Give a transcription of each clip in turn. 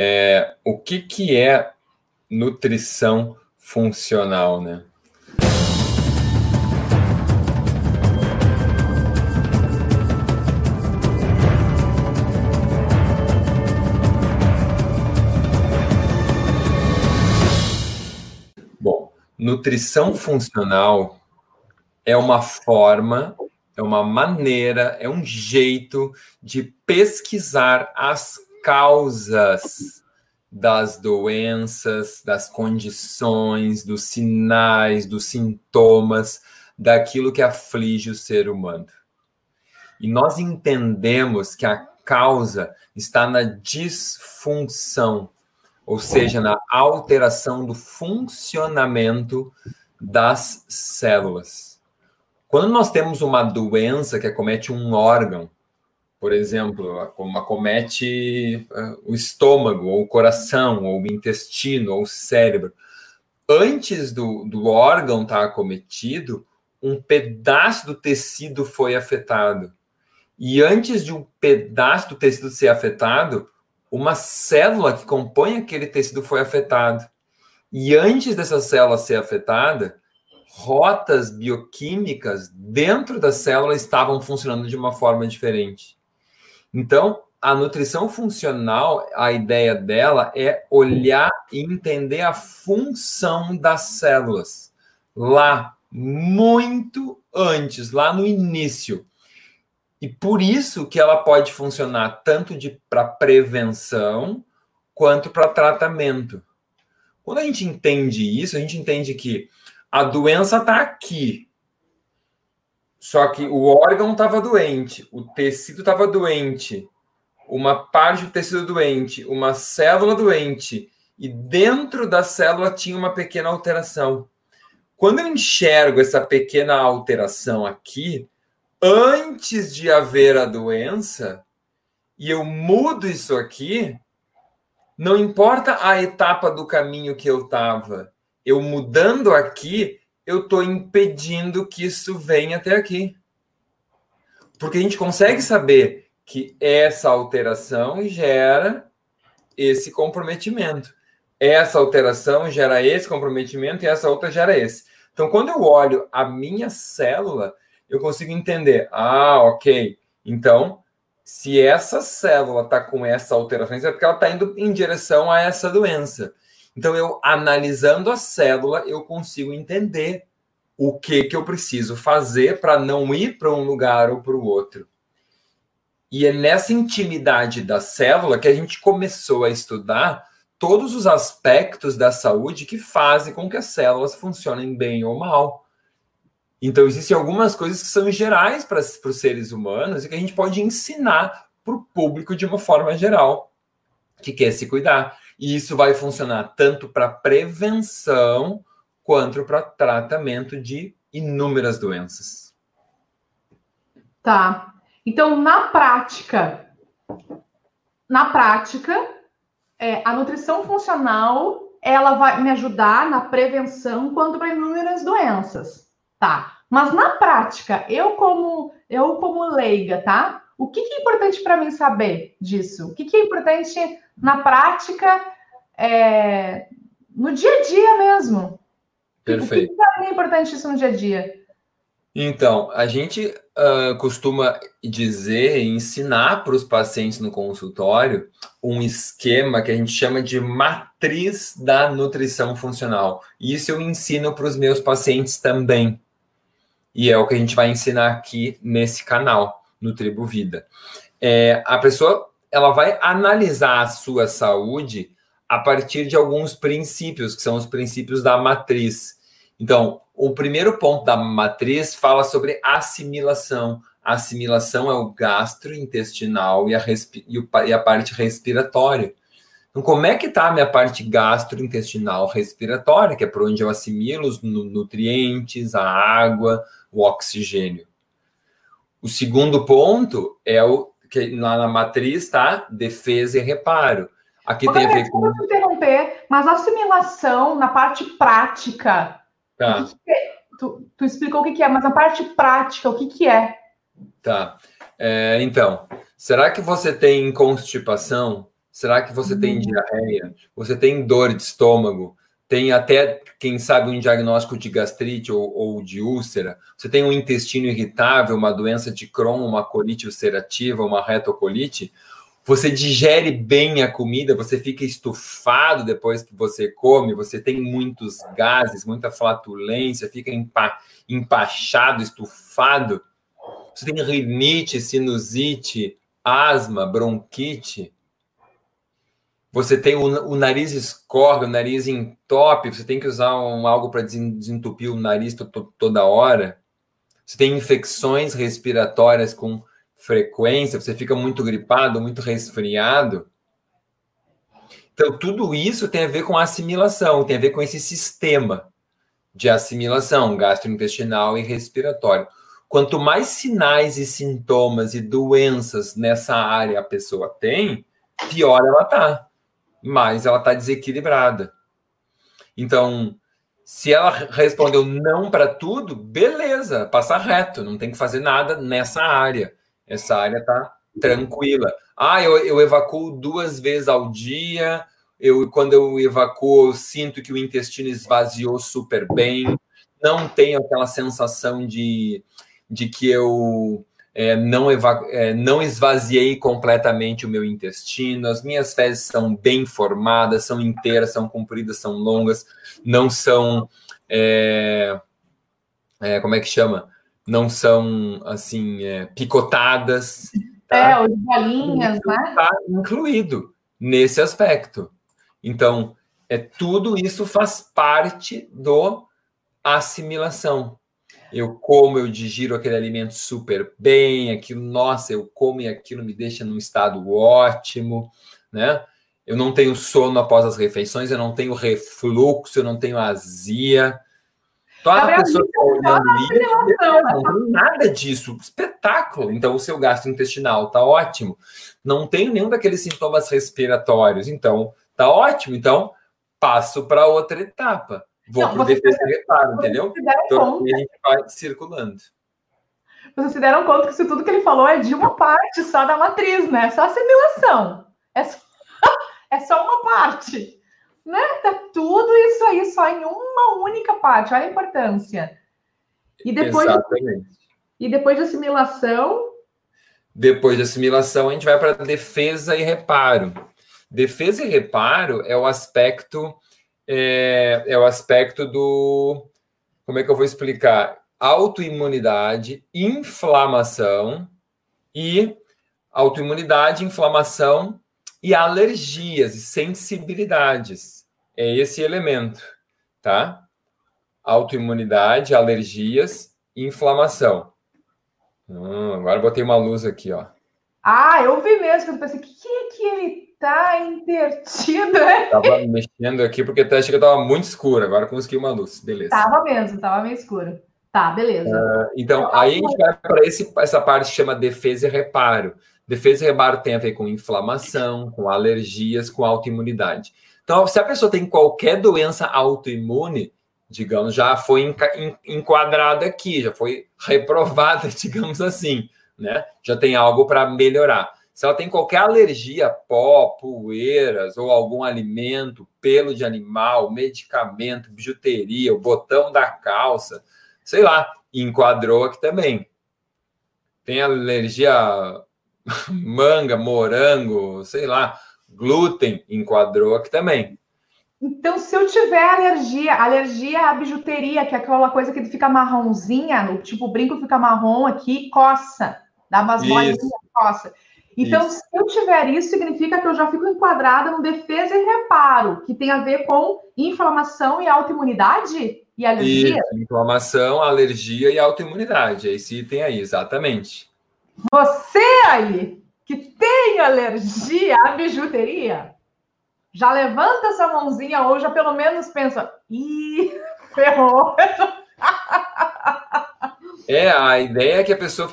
é, o que, que é nutrição funcional, né? Bom, nutrição funcional é uma forma, é uma maneira, é um jeito de pesquisar as causas das doenças, das condições, dos sinais, dos sintomas, daquilo que aflige o ser humano. E nós entendemos que a causa está na disfunção, ou seja, na alteração do funcionamento das células. Quando nós temos uma doença que acomete um órgão, por exemplo, acomete ah, o estômago, ou o coração, ou o intestino, ou o cérebro. Antes do, do órgão estar acometido, um pedaço do tecido foi afetado. E antes de um pedaço do tecido ser afetado, uma célula que compõe aquele tecido foi afetada. E antes dessa célula ser afetada, rotas bioquímicas dentro da célula estavam funcionando de uma forma diferente. Então, a nutrição funcional, a ideia dela é olhar e entender a função das células lá muito antes, lá no início. E por isso que ela pode funcionar tanto para prevenção quanto para tratamento. Quando a gente entende isso, a gente entende que a doença está aqui, só que o órgão estava doente, o tecido estava doente, uma parte do tecido doente, uma célula doente, e dentro da célula tinha uma pequena alteração. Quando eu enxergo essa pequena alteração aqui, antes de haver a doença, e eu mudo isso aqui, não importa a etapa do caminho que eu estava, eu mudando aqui, eu estou impedindo que isso venha até aqui. Porque a gente consegue saber que essa alteração gera esse comprometimento. Essa alteração gera esse comprometimento e essa outra gera esse. Então, quando eu olho a minha célula, eu consigo entender. Ah, ok. Então, se essa célula está com essa alteração, é porque ela está indo em direção a essa doença. Então, eu analisando a célula, eu consigo entender o que, que eu preciso fazer para não ir para um lugar ou para o outro. E é nessa intimidade da célula que a gente começou a estudar todos os aspectos da saúde que fazem com que as células funcionem bem ou mal. Então, existem algumas coisas que são gerais para, para os seres humanos e que a gente pode ensinar para o público de uma forma geral, que quer se cuidar. E isso vai funcionar tanto para prevenção quanto para tratamento de inúmeras doenças. Tá. Então, na prática, na prática, é, a nutrição funcional ela vai me ajudar na prevenção quanto para inúmeras doenças, tá? Mas na prática, eu como eu como leiga, tá? O que, que é importante para mim saber disso? O que, que é importante na prática, é, no dia a dia mesmo? Perfeito. O que é importante isso no dia a dia? Então, a gente uh, costuma dizer, ensinar para os pacientes no consultório um esquema que a gente chama de matriz da nutrição funcional. E isso eu ensino para os meus pacientes também. E é o que a gente vai ensinar aqui nesse canal, no Tribo Vida. É, a pessoa ela vai analisar a sua saúde a partir de alguns princípios, que são os princípios da matriz. Então, o primeiro ponto da matriz fala sobre assimilação. A assimilação é o gastrointestinal e a, e a parte respiratória. Então, como é que está a minha parte gastrointestinal respiratória, que é por onde eu assimilo os nutrientes, a água, o oxigênio? O segundo ponto é o que lá na matriz está defesa e reparo. Aqui tem a ver com. interromper, mas assimilação na parte prática Tá. Tu, tu, explicou o que, que, é, mas a parte prática, o que, que é? Tá. É, então, será que você tem constipação? Será que você tem diarreia? Você tem dor de estômago? Tem até, quem sabe, um diagnóstico de gastrite ou, ou de úlcera? Você tem um intestino irritável, uma doença de Crohn, uma colite ulcerativa, uma retocolite? Você digere bem a comida, você fica estufado depois que você come, você tem muitos gases, muita flatulência, fica empa empachado, estufado. Você tem rinite, sinusite, asma, bronquite. Você tem o, o nariz escorre, o nariz entope, você tem que usar um, algo para desentupir o nariz toda hora. Você tem infecções respiratórias com frequência, você fica muito gripado, muito resfriado. Então, tudo isso tem a ver com assimilação, tem a ver com esse sistema de assimilação gastrointestinal e respiratório. Quanto mais sinais e sintomas e doenças nessa área a pessoa tem, pior ela tá, mais ela tá desequilibrada. Então, se ela respondeu não para tudo, beleza, passa reto, não tem que fazer nada nessa área. Essa área tá tranquila. Ah, eu, eu evacuo duas vezes ao dia. Eu, quando eu evacuo, eu sinto que o intestino esvaziou super bem. Não tenho aquela sensação de, de que eu é, não, é, não esvaziei completamente o meu intestino. As minhas fezes são bem formadas, são inteiras, são compridas, são longas, não são. É, é como é que chama? não são assim é, picotadas. Tá? É, os bolinhas, né? Está incluído nesse aspecto. Então, é tudo isso faz parte do assimilação. Eu como, eu digiro aquele alimento super bem, aquilo, nossa, eu como e aquilo me deixa num estado ótimo, né? Eu não tenho sono após as refeições, eu não tenho refluxo, eu não tenho azia, Toda Gabriel, pessoa que está olhando isso, não tem nada disso. Espetáculo. Então, o seu gasto intestinal está ótimo. Não tem nenhum daqueles sintomas respiratórios. Então, está ótimo. Então, passo para outra etapa. Vou para o defesa e reparo, entendeu? Então, a gente vai circulando. Vocês se deram conta que isso tudo que ele falou é de uma parte só da matriz, né? Só assimilação. É só, é só uma parte né? Tá tudo isso aí só em uma única parte. Olha a importância. E depois, Exatamente. e depois de assimilação. Depois de assimilação, a gente vai para defesa e reparo. Defesa e reparo é o aspecto é, é o aspecto do como é que eu vou explicar? Autoimunidade, inflamação e autoimunidade, inflamação e alergias e sensibilidades é esse elemento, tá? Autoimunidade, alergias inflamação. Hum, agora botei uma luz aqui, ó. Ah, eu vi mesmo, eu pensei, o que, que é que ele tá invertido, né? Tava mexendo aqui porque até achei que tava muito escuro, agora consegui uma luz, beleza. Tava mesmo, tava meio escuro. Tá, beleza. Uh, então, aí a gente vai para essa parte que chama defesa e reparo. Defesa e reparo tem a ver com inflamação, com alergias, com autoimunidade. Então, se a pessoa tem qualquer doença autoimune, digamos, já foi enquadrada aqui, já foi reprovada, digamos assim, né? Já tem algo para melhorar. Se ela tem qualquer alergia, pó, poeiras ou algum alimento, pelo de animal, medicamento, bijuteria, o botão da calça, sei lá, enquadrou aqui também. Tem alergia manga, morango, sei lá, glúten enquadrou aqui também. Então, se eu tiver alergia, alergia à bijuteria, que é aquela coisa que fica marronzinha, tipo o brinco fica marrom aqui, coça, dá umas bolinhas, coça. Então, isso. se eu tiver isso, significa que eu já fico enquadrada no defesa e reparo, que tem a ver com inflamação e autoimunidade e alergia? Isso, inflamação, alergia e autoimunidade. É esse item aí, exatamente. Você aí que tem alergia à bijuteria, já levanta essa mãozinha ou já pelo menos pensa, ih, ferrou. É, a ideia é que a pessoa,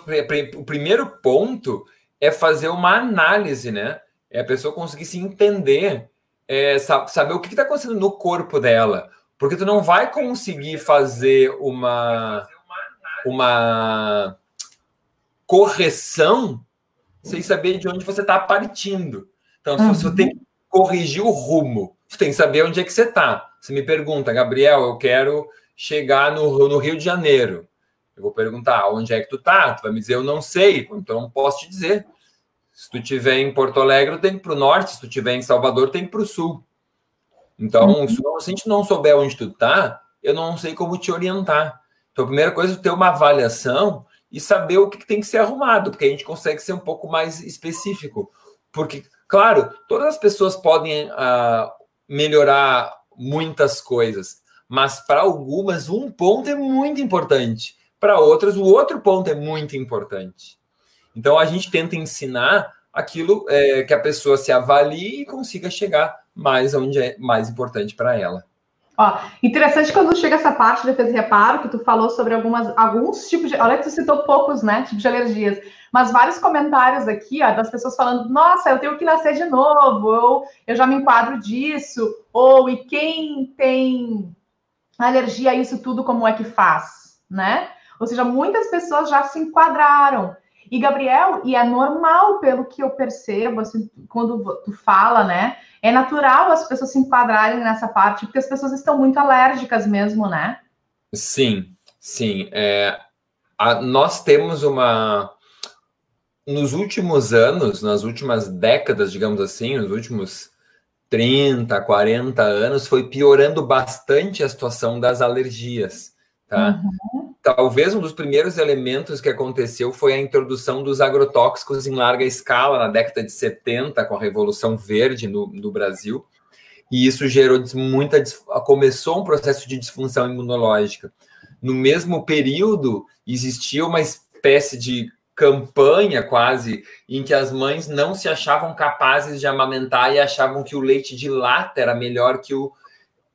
o primeiro ponto é fazer uma análise, né? É a pessoa conseguir se entender, é, saber o que está acontecendo no corpo dela. Porque tu não vai conseguir fazer uma, uma correção sem saber de onde você está partindo. Então, se você tem que corrigir o rumo. Você tem que saber onde é que você está. Você me pergunta, Gabriel, eu quero chegar no, no Rio de Janeiro. Eu vou perguntar, onde é que tu tá? Tu vai me dizer, eu não sei. Então, não posso te dizer. Se tu estiver em Porto Alegre, tem que ir para o norte. Se tu estiver em Salvador, tem que ir para o sul. Então, uhum. se a gente não souber onde tu tá, eu não sei como te orientar. Então, a primeira coisa é ter uma avaliação e saber o que tem que ser arrumado, porque a gente consegue ser um pouco mais específico. Porque, claro, todas as pessoas podem uh, melhorar muitas coisas, mas para algumas, um ponto é muito importante. Para outras, o outro ponto é muito importante. Então, a gente tenta ensinar aquilo é, que a pessoa se avalie e consiga chegar mais onde é mais importante para ela. Ó, interessante quando chega essa parte de defesa e reparo, que tu falou sobre algumas, alguns tipos de. Olha tu citou poucos, né? Tipos de alergias. Mas vários comentários aqui, ó, das pessoas falando, nossa, eu tenho que nascer de novo, ou eu já me enquadro disso, ou e quem tem alergia a isso tudo, como é que faz? Né? Ou seja, muitas pessoas já se enquadraram. E, Gabriel, e é normal, pelo que eu percebo, assim, quando tu fala, né? É natural as pessoas se enquadrarem nessa parte, porque as pessoas estão muito alérgicas mesmo, né? Sim, sim. É, a, nós temos uma. Nos últimos anos, nas últimas décadas, digamos assim, nos últimos 30, 40 anos, foi piorando bastante a situação das alergias. Tá? Uhum. Talvez um dos primeiros elementos que aconteceu foi a introdução dos agrotóxicos em larga escala na década de 70, com a Revolução Verde no, no Brasil. E isso gerou muita. começou um processo de disfunção imunológica. No mesmo período, existia uma espécie de campanha quase em que as mães não se achavam capazes de amamentar e achavam que o leite de lata era melhor que o,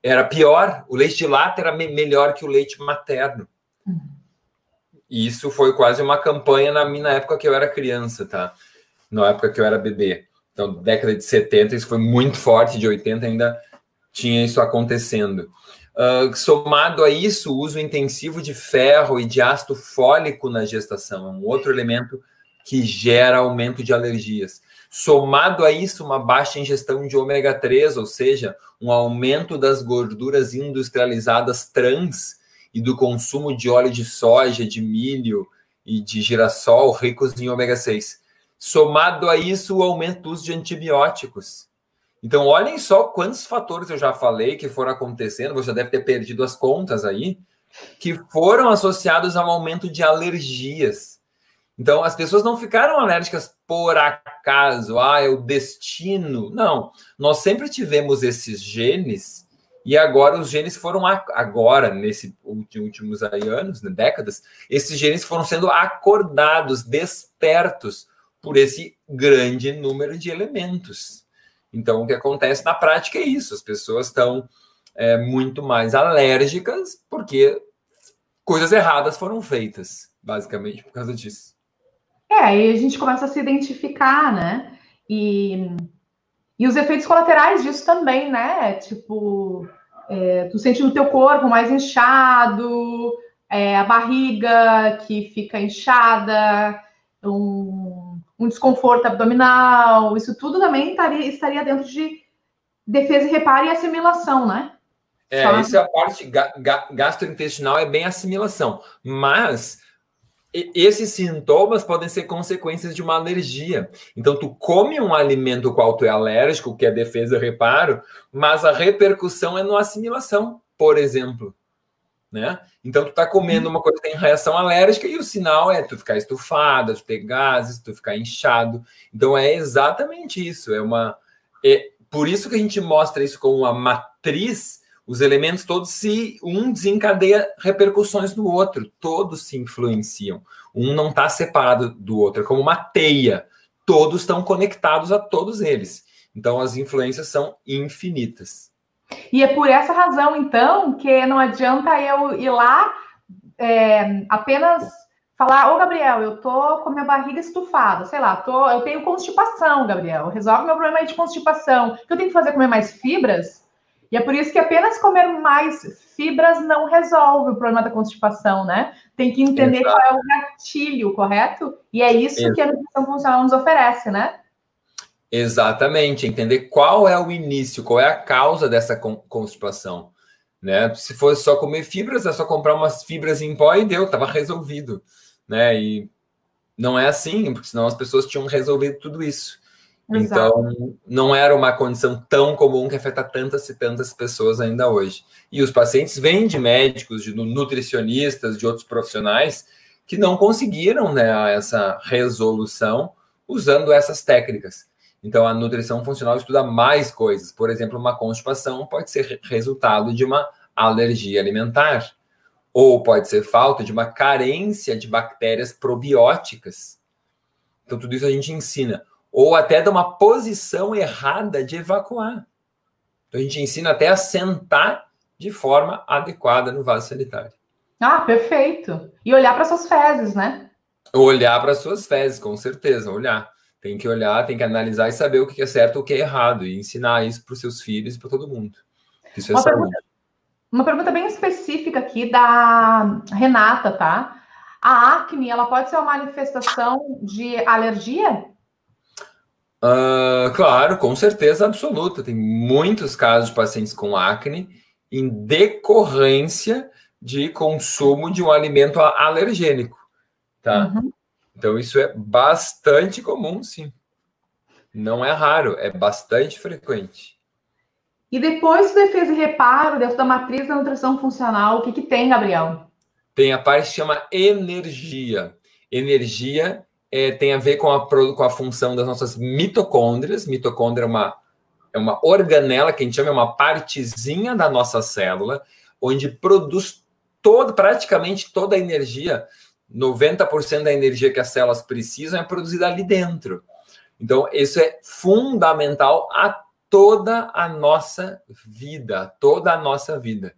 era pior, o leite de lata era me melhor que o leite materno. E isso foi quase uma campanha na minha época que eu era criança, tá? Na época que eu era bebê. Então, década de 70, isso foi muito forte, de 80 ainda tinha isso acontecendo. Uh, somado a isso, o uso intensivo de ferro e de ácido fólico na gestação é um outro elemento que gera aumento de alergias. Somado a isso, uma baixa ingestão de ômega 3, ou seja, um aumento das gorduras industrializadas trans e do consumo de óleo de soja, de milho e de girassol ricos em ômega 6. Somado a isso, o aumento do uso de antibióticos. Então, olhem só quantos fatores eu já falei que foram acontecendo, você já deve ter perdido as contas aí, que foram associados a um aumento de alergias. Então, as pessoas não ficaram alérgicas por acaso, ah, é o destino. Não, nós sempre tivemos esses genes e agora os genes foram agora nesses últimos anos, né, décadas, esses genes foram sendo acordados, despertos por esse grande número de elementos. Então, o que acontece na prática é isso: as pessoas estão é, muito mais alérgicas porque coisas erradas foram feitas, basicamente por causa disso. É, aí a gente começa a se identificar, né? E, e os efeitos colaterais disso também, né? Tipo, é, tu sente no teu corpo mais inchado, é, a barriga que fica inchada, um, um, desconforto abdominal, isso tudo também estaria, estaria dentro de defesa e reparo e assimilação, né? É, Só... essa é a parte ga, ga, gastrointestinal, é bem assimilação. Mas esses sintomas podem ser consequências de uma alergia. Então, tu come um alimento qual tu é alérgico, que é defesa reparo, mas a repercussão é na assimilação, por exemplo. Né? Então, tu tá comendo uma coisa que tem reação alérgica e o sinal é tu ficar estufado, tu ter gases, tu ficar inchado. Então, é exatamente isso. É uma. É por isso que a gente mostra isso como uma matriz os elementos todos se um desencadeia repercussões no outro, todos se influenciam. Um não está separado do outro, é como uma teia. Todos estão conectados a todos eles. Então as influências são infinitas. E é por essa razão, então, que não adianta eu ir lá é, apenas falar, ô Gabriel, eu tô com minha barriga estufada, sei lá, tô, eu tenho constipação, Gabriel, resolve meu problema aí de constipação. O que eu tenho que fazer? Comer mais fibras? E é por isso que apenas comer mais fibras não resolve o problema da constipação, né? Tem que entender Exato. qual é o gatilho, correto? E é isso Exato. que a nutrição funcional nos oferece, né? Exatamente, entender qual é o início, qual é a causa dessa constipação. Né? Se fosse só comer fibras, é só comprar umas fibras em pó e deu, estava resolvido. Né? E não é assim, porque senão as pessoas tinham resolvido tudo isso. Exato. Então, não era uma condição tão comum que afeta tantas e tantas pessoas ainda hoje. E os pacientes vêm de médicos, de nutricionistas, de outros profissionais que não conseguiram né, essa resolução usando essas técnicas. Então, a nutrição funcional estuda mais coisas. Por exemplo, uma constipação pode ser resultado de uma alergia alimentar, ou pode ser falta de uma carência de bactérias probióticas. Então, tudo isso a gente ensina. Ou até de uma posição errada de evacuar. Então, a gente ensina até a sentar de forma adequada no vaso sanitário. Ah, perfeito. E olhar para suas fezes, né? Olhar para suas fezes, com certeza, olhar. Tem que olhar, tem que analisar e saber o que é certo e o que é errado, e ensinar isso para os seus filhos e para todo mundo. Isso é uma, pergunta, uma pergunta bem específica aqui da Renata, tá? A acne, ela pode ser uma manifestação de alergia? Uh, claro, com certeza absoluta. Tem muitos casos de pacientes com acne em decorrência de consumo de um alimento alergênico, tá? Uhum. Então, isso é bastante comum, sim. Não é raro, é bastante frequente. E depois do defesa e reparo, dentro da matriz da nutrição funcional, o que, que tem, Gabriel? Tem a parte que chama energia. Energia é, tem a ver com a, com a função das nossas mitocôndrias. Mitocôndria é uma, é uma organela, que a gente chama, é uma partezinha da nossa célula, onde produz todo, praticamente toda a energia 90% da energia que as células precisam é produzida ali dentro. Então, isso é fundamental a toda a nossa vida, toda a nossa vida.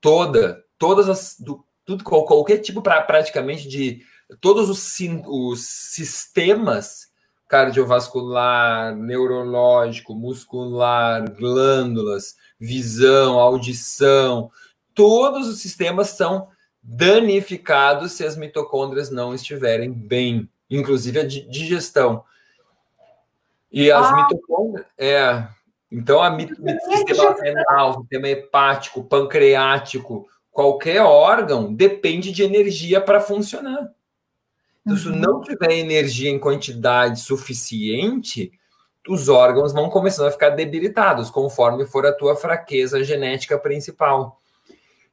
Toda, todas as do, tudo qualquer tipo para praticamente de todos os, os sistemas cardiovascular, neurológico, muscular, glândulas, visão, audição, todos os sistemas são danificados se as mitocôndrias não estiverem bem, inclusive a digestão. E as ah. mitocôndrias, é, então a mit, sistema renal, sistema hepático, pancreático, qualquer órgão depende de energia para funcionar. Então, uhum. se não tiver energia em quantidade suficiente, os órgãos vão começando a ficar debilitados, conforme for a tua fraqueza genética principal.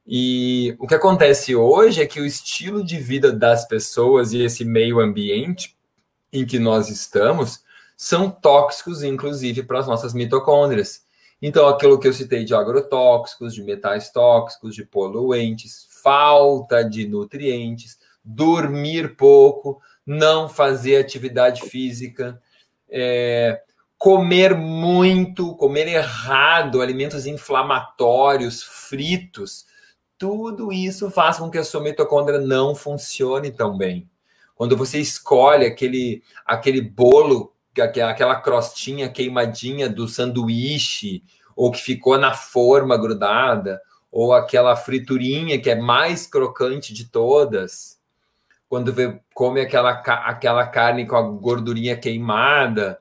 E o que acontece hoje é que o estilo de vida das pessoas e esse meio ambiente em que nós estamos são tóxicos, inclusive, para as nossas mitocôndrias. Então, aquilo que eu citei de agrotóxicos, de metais tóxicos, de poluentes, falta de nutrientes, dormir pouco, não fazer atividade física, é, comer muito, comer errado, alimentos inflamatórios, fritos, tudo isso faz com que a sua mitocôndria não funcione tão bem. Quando você escolhe aquele, aquele bolo, aquela crostinha queimadinha do sanduíche, ou que ficou na forma grudada, ou aquela friturinha que é mais crocante de todas, quando vê, come aquela, aquela carne com a gordurinha queimada,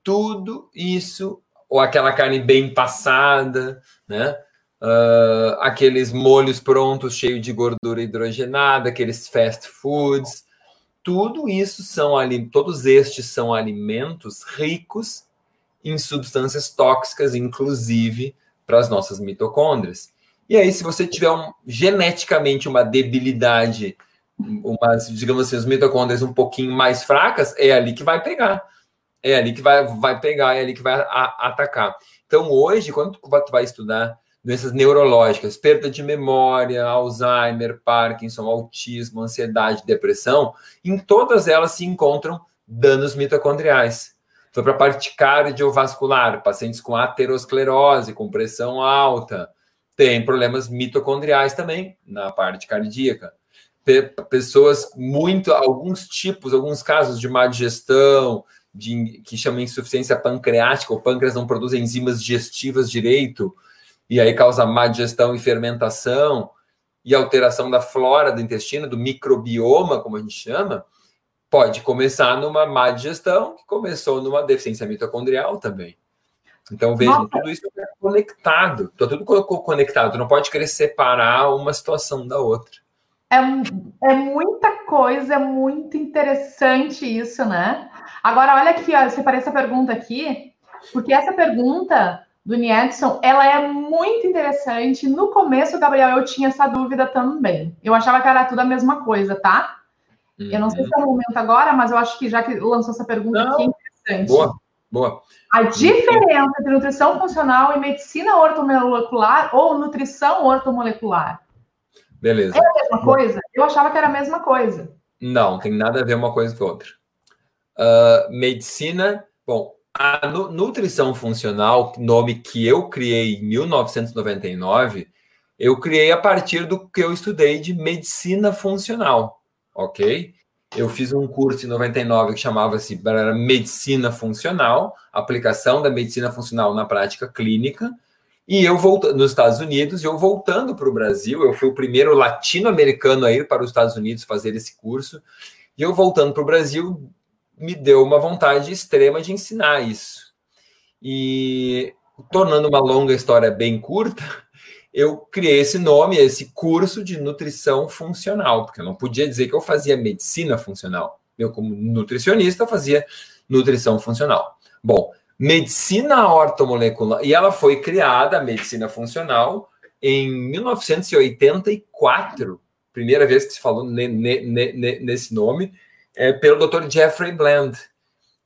tudo isso, ou aquela carne bem passada, né? uh, aqueles molhos prontos cheios de gordura hidrogenada, aqueles fast foods. Tudo isso são ali, todos estes são alimentos ricos em substâncias tóxicas, inclusive para as nossas mitocôndrias. E aí, se você tiver um, geneticamente uma debilidade, umas, digamos assim, as mitocôndrias um pouquinho mais fracas, é ali que vai pegar. É ali que vai, vai pegar, é ali que vai a, atacar. Então, hoje, quando tu vai estudar doenças neurológicas, perda de memória, Alzheimer, Parkinson, autismo, ansiedade, depressão, em todas elas se encontram danos mitocondriais. Foi para a parte cardiovascular, pacientes com aterosclerose, com pressão alta, tem problemas mitocondriais também na parte cardíaca. Pessoas muito, alguns tipos, alguns casos de má digestão, de, que chamam insuficiência pancreática, o pâncreas não produz enzimas digestivas direito, e aí causa má digestão e fermentação e alteração da flora do intestino, do microbioma, como a gente chama, pode começar numa má digestão, que começou numa deficiência mitocondrial também. Então, veja, tudo isso é conectado, tá tudo conectado, tu não pode querer separar uma situação da outra. É, é muita coisa, é muito interessante isso, né? Agora, olha aqui, ó, eu separei essa pergunta aqui, porque essa pergunta do Niedson, ela é muito interessante. No começo, Gabriel, eu tinha essa dúvida também. Eu achava que era tudo a mesma coisa, tá? Uhum. Eu não sei se é o momento agora, mas eu acho que já que lançou essa pergunta não. aqui, é interessante. Boa, boa. A diferença entre nutrição funcional e medicina ortomolecular ou nutrição ortomolecular. Beleza. É a mesma coisa? Eu achava que era a mesma coisa. Não, tem nada a ver uma coisa com outra. Uh, medicina, bom, a nutrição funcional, nome que eu criei em 1999, eu criei a partir do que eu estudei de medicina funcional, ok? Eu fiz um curso em 99 que chamava-se Medicina Funcional, aplicação da medicina funcional na prática clínica. E eu voltando nos Estados Unidos, eu voltando para o Brasil, eu fui o primeiro latino-americano a ir para os Estados Unidos fazer esse curso. E eu voltando para o Brasil, me deu uma vontade extrema de ensinar isso. E tornando uma longa história bem curta, eu criei esse nome, esse curso de nutrição funcional, porque eu não podia dizer que eu fazia medicina funcional. Eu, como nutricionista, fazia nutrição funcional. Bom, medicina ortomolecular, e ela foi criada, a medicina funcional, em 1984, primeira vez que se falou ne, ne, ne, nesse nome, é pelo Dr. Jeffrey Bland.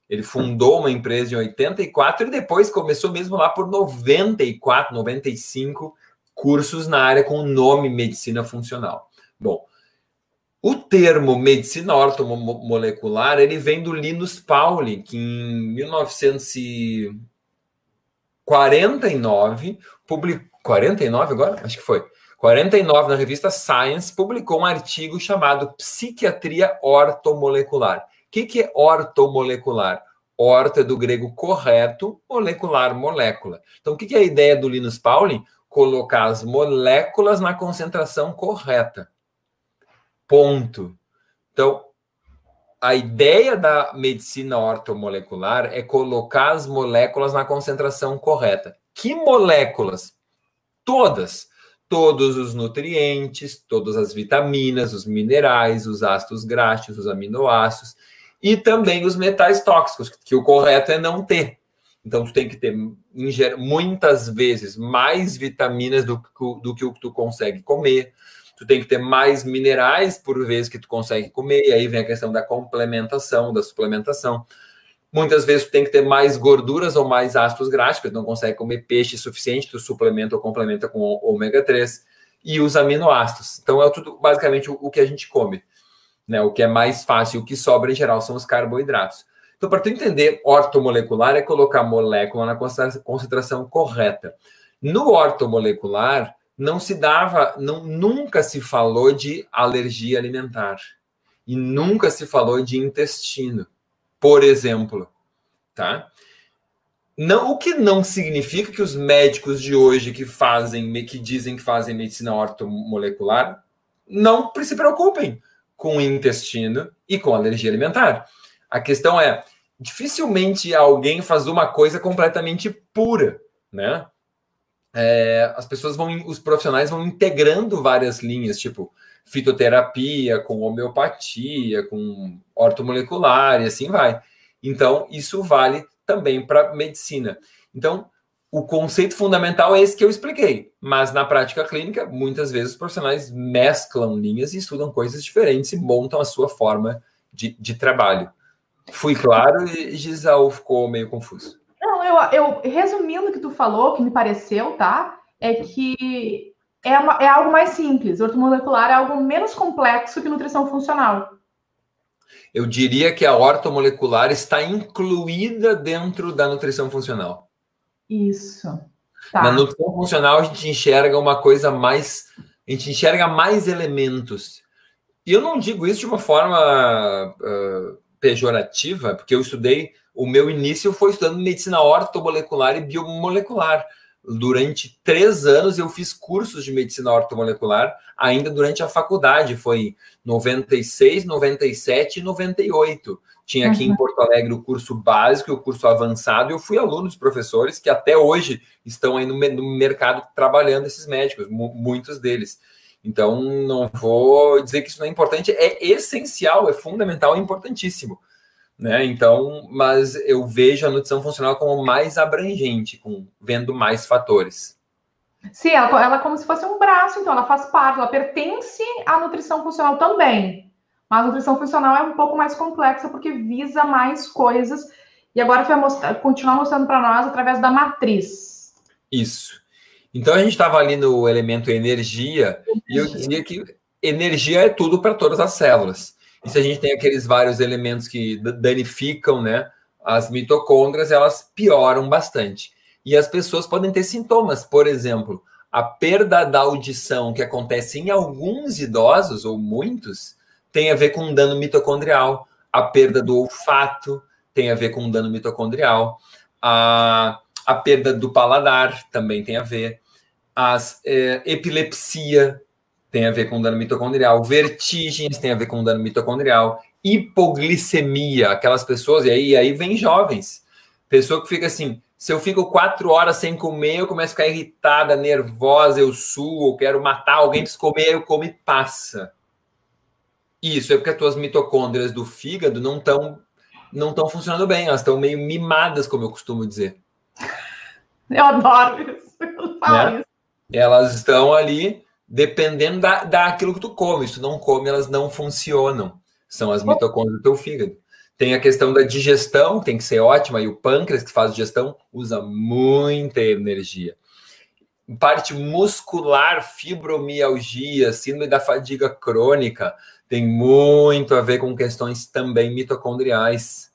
Ele fundou uma empresa em 84 e depois começou mesmo lá por 94, 95 cursos na área com o nome medicina funcional. Bom, o termo medicina ortomolecular, ele vem do Linus Pauling, que em 1949 publicou 49 agora? Acho que foi. 49 na revista Science publicou um artigo chamado Psiquiatria ortomolecular. O que, que é ortomolecular? Orto é do grego correto, molecular, molécula. Então, o que, que é a ideia do Linus Pauling? colocar as moléculas na concentração correta. Ponto. Então, a ideia da medicina ortomolecular é colocar as moléculas na concentração correta. Que moléculas? Todas. Todos os nutrientes, todas as vitaminas, os minerais, os ácidos graxos, os aminoácidos e também os metais tóxicos, que o correto é não ter. Então, tu tem que ter muitas vezes mais vitaminas do que, do que o que tu consegue comer. Tu tem que ter mais minerais por vez que tu consegue comer. E aí vem a questão da complementação, da suplementação. Muitas vezes tu tem que ter mais gorduras ou mais ácidos tu não consegue comer peixe suficiente, tu suplementa ou complementa com ômega 3 e os aminoácidos. Então é tudo basicamente o, que a gente come. Né? O que é mais fácil, o que sobra em geral são os carboidratos. Então, para tu entender ortomolecular, é colocar molécula na concentração correta. No ortomolecular, não se dava, não, nunca se falou de alergia alimentar. E nunca se falou de intestino, por exemplo. Tá? Não, o que não significa que os médicos de hoje que fazem, que dizem que fazem medicina ortomolecular, não se preocupem com o intestino e com alergia alimentar. A questão é, dificilmente alguém faz uma coisa completamente pura, né? É, as pessoas vão, os profissionais vão integrando várias linhas, tipo fitoterapia, com homeopatia, com ortomolecular e assim vai. Então, isso vale também para medicina. Então, o conceito fundamental é esse que eu expliquei, mas na prática clínica, muitas vezes os profissionais mesclam linhas e estudam coisas diferentes e montam a sua forma de, de trabalho. Fui claro e Gisal ficou meio confuso. Eu, eu resumindo o que tu falou, que me pareceu, tá? É que é, uma, é algo mais simples. Ortomolecular é algo menos complexo que nutrição funcional. Eu diria que a ortomolecular está incluída dentro da nutrição funcional. Isso. Tá. Na nutrição funcional, a gente enxerga uma coisa mais. A gente enxerga mais elementos. E eu não digo isso de uma forma. Uh, pejorativa, porque eu estudei, o meu início foi estudando medicina ortomolecular e biomolecular. Durante três anos eu fiz cursos de medicina ortomolecular, ainda durante a faculdade, foi 96, 97 e 98. Tinha aqui uhum. em Porto Alegre o curso básico e o curso avançado, e eu fui aluno dos professores que até hoje estão aí no, no mercado trabalhando esses médicos, muitos deles. Então, não vou dizer que isso não é importante, é essencial, é fundamental, é importantíssimo. Né? Então, mas eu vejo a nutrição funcional como mais abrangente, com vendo mais fatores. Sim, ela, ela é como se fosse um braço, então ela faz parte, ela pertence à nutrição funcional também. Mas a nutrição funcional é um pouco mais complexa porque visa mais coisas. E agora vai mostrar, continuar mostrando para nós através da matriz. Isso. Então a gente estava ali no elemento energia, energia, e eu dizia que energia é tudo para todas as células. E se a gente tem aqueles vários elementos que danificam né, as mitocôndrias, elas pioram bastante. E as pessoas podem ter sintomas, por exemplo, a perda da audição que acontece em alguns idosos, ou muitos, tem a ver com dano mitocondrial. A perda do olfato tem a ver com dano mitocondrial. A, a perda do paladar também tem a ver. As é, epilepsia tem a ver com dano mitocondrial. Vertigens tem a ver com dano mitocondrial. Hipoglicemia, aquelas pessoas, e aí, e aí vem jovens. Pessoa que fica assim, se eu fico quatro horas sem comer, eu começo a ficar irritada, nervosa, eu suo, eu quero matar alguém, preciso comer, eu como e passa. Isso é porque as tuas mitocôndrias do fígado não estão não estão funcionando bem, elas estão meio mimadas, como eu costumo dizer. Eu adoro isso. Eu falo né? isso. Elas estão ali dependendo da, daquilo que tu come. Se tu não come, elas não funcionam. São as mitocôndrias do teu fígado. Tem a questão da digestão, tem que ser ótima, e o pâncreas que faz digestão usa muita energia. Parte muscular, fibromialgia, síndrome da fadiga crônica, tem muito a ver com questões também mitocondriais.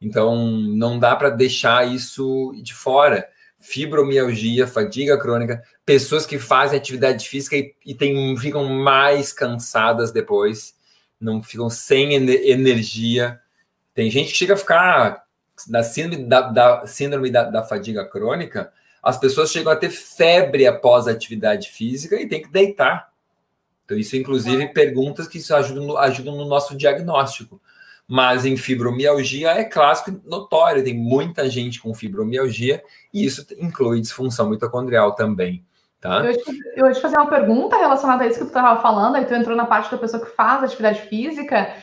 Então, não dá para deixar isso de fora. Fibromialgia, fadiga crônica, pessoas que fazem atividade física e, e tem, ficam mais cansadas depois, não ficam sem energia. Tem gente que chega a ficar na síndrome da, da síndrome da, da fadiga crônica, as pessoas chegam a ter febre após a atividade física e tem que deitar então, isso, inclusive, perguntas que isso ajudam ajudam no nosso diagnóstico. Mas em fibromialgia é clássico e notório, tem muita gente com fibromialgia e isso inclui disfunção mitocondrial também. Tá? Eu ia te fazer uma pergunta relacionada a isso que tu estava falando, aí tu entrou na parte da pessoa que faz atividade física.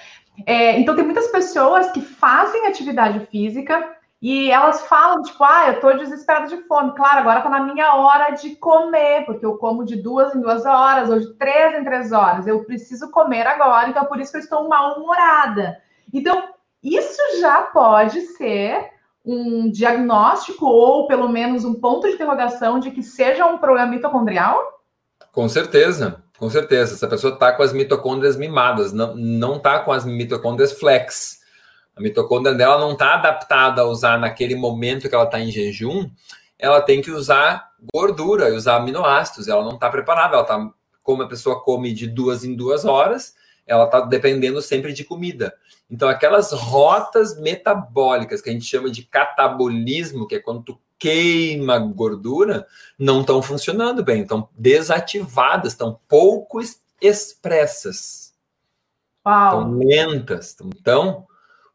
É, então, tem muitas pessoas que fazem atividade física e elas falam, tipo, ah, eu tô desesperada de fome. Claro, agora tá na minha hora de comer, porque eu como de duas em duas horas, ou de três em três horas. Eu preciso comer agora, então é por isso que eu estou mal-humorada. Então, isso já pode ser um diagnóstico, ou pelo menos um ponto de interrogação de que seja um problema mitocondrial? Com certeza, com certeza. Essa pessoa tá com as mitocôndrias mimadas, não, não tá com as mitocôndrias flex. A mitocôndria dela não está adaptada a usar naquele momento que ela está em jejum, ela tem que usar gordura e usar aminoácidos. Ela não está preparada, ela tá, como a pessoa come de duas em duas horas, ela está dependendo sempre de comida. Então, aquelas rotas metabólicas que a gente chama de catabolismo, que é quando tu queima gordura, não estão funcionando bem, estão desativadas, estão pouco expressas. Estão lentas, estão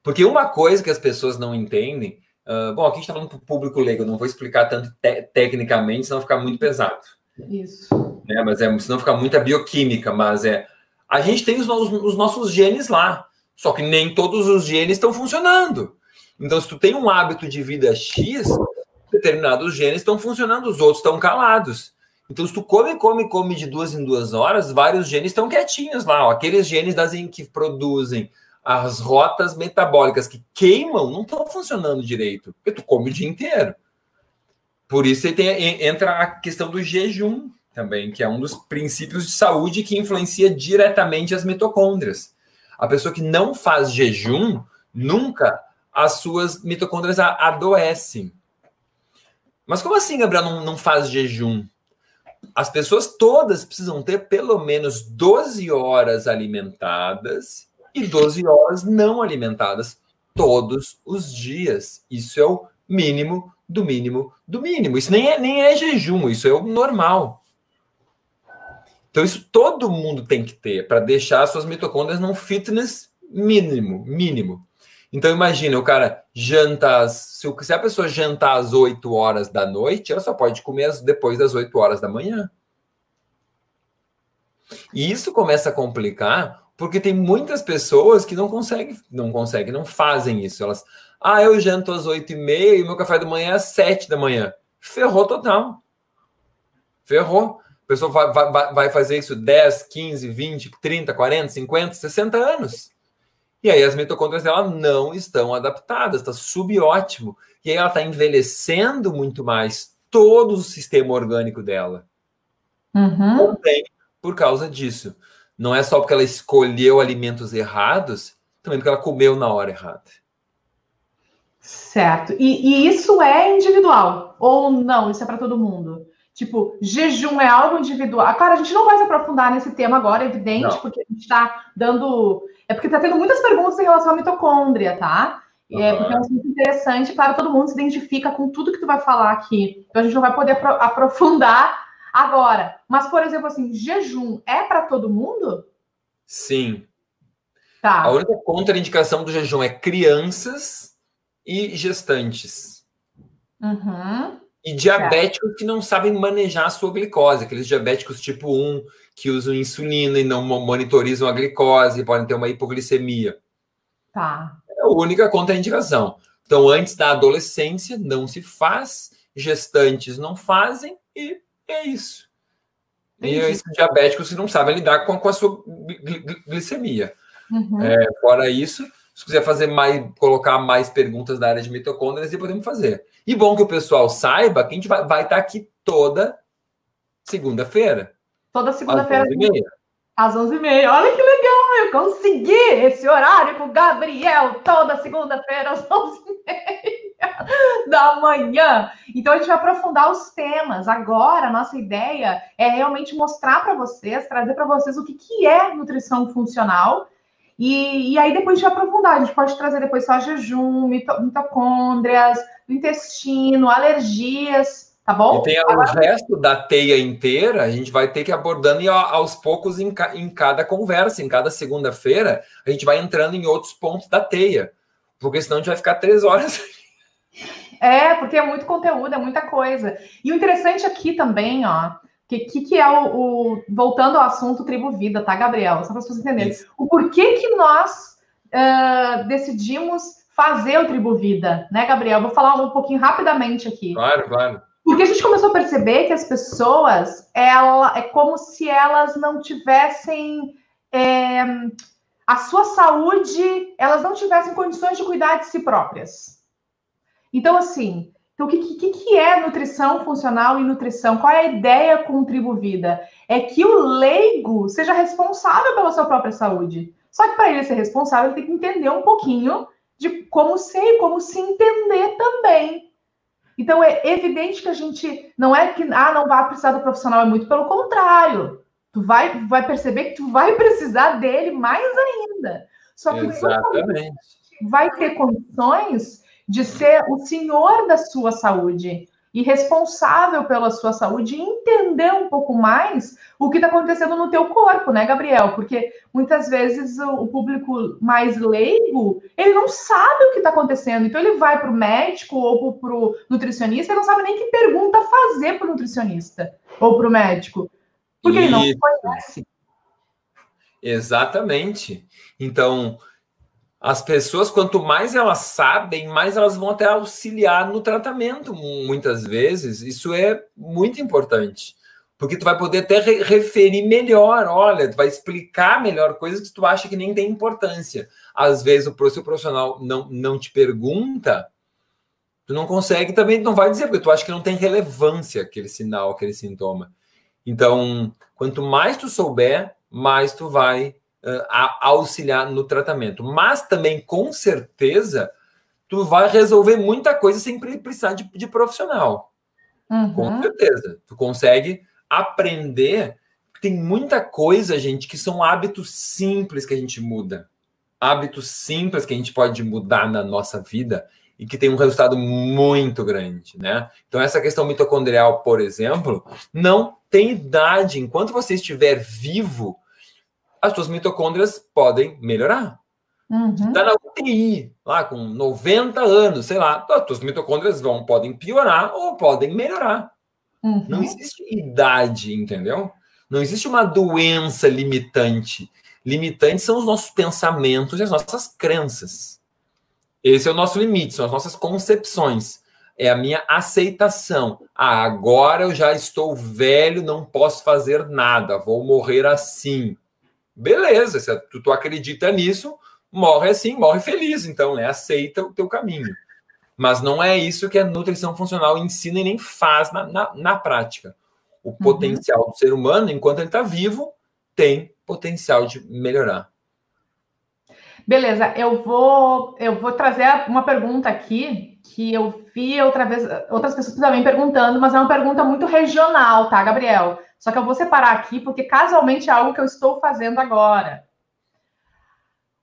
porque uma coisa que as pessoas não entendem, uh, bom, aqui a gente está falando para o público leigo, não vou explicar tanto te tecnicamente, senão ficar muito pesado. Isso. Né? Mas é, senão ficar muita bioquímica, mas é. A gente tem os, os, os nossos genes lá, só que nem todos os genes estão funcionando. Então, se tu tem um hábito de vida X, determinados genes estão funcionando, os outros estão calados. Então, se tu come, come, come de duas em duas horas, vários genes estão quietinhos lá. Ó. Aqueles genes das, que produzem as rotas metabólicas que queimam não estão funcionando direito, porque tu come o dia inteiro. Por isso tem, entra a questão do jejum também, que é um dos princípios de saúde que influencia diretamente as mitocôndrias. A pessoa que não faz jejum, nunca as suas mitocôndrias adoecem. Mas como assim, Gabriel, não, não faz jejum? As pessoas todas precisam ter pelo menos 12 horas alimentadas e 12 horas não alimentadas todos os dias. Isso é o mínimo do mínimo do mínimo. Isso nem é, nem é jejum, isso é o normal. Então, isso todo mundo tem que ter para deixar suas mitocôndrias num fitness mínimo, mínimo. Então, imagina, o cara janta, se, se a pessoa jantar às 8 horas da noite, ela só pode comer depois das 8 horas da manhã. E isso começa a complicar porque tem muitas pessoas que não conseguem, não conseguem, não fazem isso. Elas, ah, eu janto às 8 e meia e meu café da manhã é às 7 da manhã. Ferrou total. Ferrou. A pessoa vai, vai, vai fazer isso 10, 15, 20, 30, 40, 50, 60 anos. E aí as mitocôndrias dela não estão adaptadas, está subótimo. E aí ela está envelhecendo muito mais todo o sistema orgânico dela. Uhum. Também por causa disso. Não é só porque ela escolheu alimentos errados, também porque ela comeu na hora errada. Certo. E, e isso é individual? Ou não? Isso é para todo mundo? Tipo, jejum é algo individual. Claro, a gente não vai se aprofundar nesse tema agora, é evidente, não. porque a gente está dando. É porque está tendo muitas perguntas em relação à mitocôndria, tá? Uhum. É porque é muito interessante, claro, todo mundo se identifica com tudo que tu vai falar aqui. Então a gente não vai poder aprofundar agora. Mas, por exemplo, assim, jejum é para todo mundo? Sim. Tá. A única contraindicação do jejum é crianças e gestantes. Uhum. E diabéticos que não sabem manejar a sua glicose, aqueles diabéticos tipo 1 que usam insulina e não monitorizam a glicose, podem ter uma hipoglicemia. Tá. É a única contraindicação. Então, antes da adolescência, não se faz, gestantes não fazem e é isso. Entendi. E esses diabéticos que não sabem lidar com, com a sua glicemia. Uhum. É, fora isso, se quiser fazer mais, colocar mais perguntas da área de mitocôndrias, podemos fazer. E bom que o pessoal saiba que a gente vai, estar aqui toda segunda-feira. Toda segunda-feira. Às 11h30. Olha que legal, eu consegui esse horário com o Gabriel toda segunda-feira às 11h30 da manhã. Então a gente vai aprofundar os temas. Agora, a nossa ideia é realmente mostrar para vocês, trazer para vocês o que, que é nutrição funcional e, e aí depois de aprofundar, a gente pode trazer depois só jejum, mito, mitocôndrias, intestino, alergias, tá bom? E tem Agora... o resto da teia inteira, a gente vai ter que ir abordando e aos poucos em, ca, em cada conversa, em cada segunda-feira, a gente vai entrando em outros pontos da teia, porque senão a gente vai ficar três horas. É, porque é muito conteúdo, é muita coisa. E o interessante aqui também, ó, que, que, que é o, o, Voltando ao assunto tribo vida, tá, Gabriel? Só para vocês entenderem. Isso. O porquê que nós uh, decidimos fazer o tribo vida, né, Gabriel? Vou falar um pouquinho rapidamente aqui. Claro, claro. Porque a gente começou a perceber que as pessoas, ela, é como se elas não tivessem. É, a sua saúde, elas não tivessem condições de cuidar de si próprias. Então, assim, então, o que, que, que, é nutrição funcional e nutrição? Qual é a ideia com o Tribo Vida? É que o leigo seja responsável pela sua própria saúde. Só que para ele ser responsável, ele tem que entender um pouquinho de como ser e como se entender também. Então, é evidente que a gente não é que ah, não vai precisar do profissional, é muito pelo contrário. Tu vai, vai perceber que tu vai precisar dele mais ainda. Só que Exatamente. vai ter condições de ser o senhor da sua saúde e responsável pela sua saúde e entender um pouco mais o que está acontecendo no teu corpo, né, Gabriel? Porque muitas vezes o, público mais leigo, ele não sabe o que está acontecendo. Então ele vai para o médico ou para o nutricionista e não sabe nem que pergunta fazer para o nutricionista ou para o médico. Porque Isso. ele não conhece. Exatamente. Então, as pessoas, quanto mais elas sabem, mais elas vão até auxiliar no tratamento, muitas vezes. Isso é muito importante. Porque tu vai poder até re referir melhor, olha, tu vai explicar melhor coisas que tu acha que nem tem importância. Às vezes o seu profissional não, não te pergunta, tu não consegue também, não vai dizer, porque tu acha que não tem relevância aquele sinal, aquele sintoma. Então, quanto mais tu souber, mais tu vai a auxiliar no tratamento. Mas também, com certeza, tu vai resolver muita coisa sem precisar de, de profissional. Uhum. Com certeza. Tu consegue aprender. Tem muita coisa, gente, que são hábitos simples que a gente muda. Hábitos simples que a gente pode mudar na nossa vida e que tem um resultado muito grande, né? Então, essa questão mitocondrial, por exemplo, não tem idade. Enquanto você estiver vivo, as suas mitocôndrias podem melhorar. Uhum. Tá na UTI, lá com 90 anos, sei lá, as suas mitocôndrias vão, podem piorar ou podem melhorar. Uhum. Não existe idade, entendeu? Não existe uma doença limitante. Limitantes são os nossos pensamentos e as nossas crenças. Esse é o nosso limite, são as nossas concepções. É a minha aceitação. Ah, agora eu já estou velho, não posso fazer nada, vou morrer assim. Beleza, se tu, tu acredita nisso, morre assim, morre feliz, então, né? Aceita o teu caminho. Mas não é isso que a nutrição funcional ensina e nem faz na, na, na prática. O uhum. potencial do ser humano, enquanto ele está vivo, tem potencial de melhorar. Beleza, eu vou eu vou trazer uma pergunta aqui que eu vi outra vez outras pessoas também perguntando, mas é uma pergunta muito regional, tá, Gabriel? Só que eu vou separar aqui porque casualmente é algo que eu estou fazendo agora.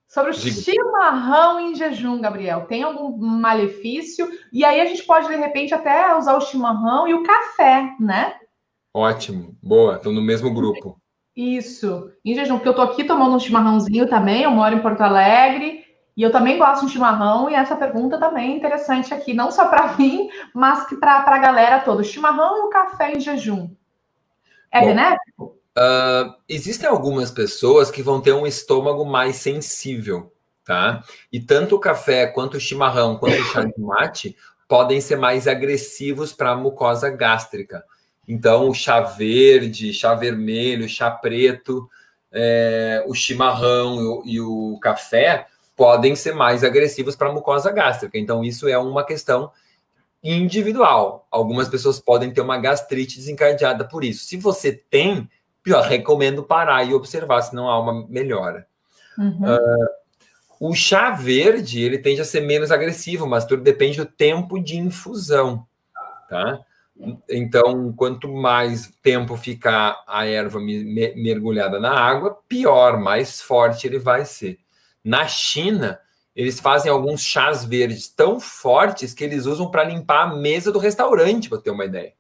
Sobre o Diga. chimarrão em jejum, Gabriel, tem algum malefício? E aí a gente pode de repente até usar o chimarrão e o café, né? Ótimo, boa, estão no mesmo grupo. Isso, em jejum, porque eu tô aqui tomando um chimarrãozinho também, eu moro em Porto Alegre e eu também gosto de chimarrão e essa pergunta também é interessante aqui, não só para mim, mas que para a galera toda. chimarrão e o café em jejum. É Bom, benéfico? Uh, existem algumas pessoas que vão ter um estômago mais sensível, tá? E tanto o café, quanto o chimarrão, quanto o chá de mate podem ser mais agressivos para a mucosa gástrica. Então, o chá verde, chá vermelho, chá preto, é, o chimarrão e o, e o, café podem ser mais agressivos para a mucosa gástrica. Então, isso é uma questão individual. Algumas pessoas podem ter uma gastrite desencadeada por isso. Se você tem, pior, recomendo parar e observar se não há uma melhora. Uhum. Uh, o chá verde, ele tende a ser menos agressivo, mas tudo depende do tempo de infusão, tá? Então, quanto mais tempo ficar a erva mergulhada na água, pior, mais forte ele vai ser. Na China, eles fazem alguns chás verdes tão fortes que eles usam para limpar a mesa do restaurante, para ter uma ideia.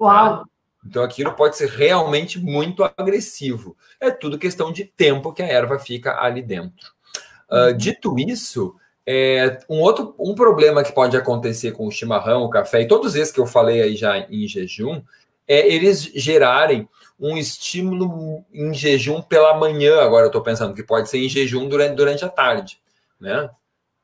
Uau! Tá? Então, aquilo pode ser realmente muito agressivo. É tudo questão de tempo que a erva fica ali dentro. Uh, dito isso, é, um outro um problema que pode acontecer com o chimarrão, o café e todos esses que eu falei aí já em jejum é eles gerarem um estímulo em jejum pela manhã. Agora eu estou pensando que pode ser em jejum durante, durante a tarde, né?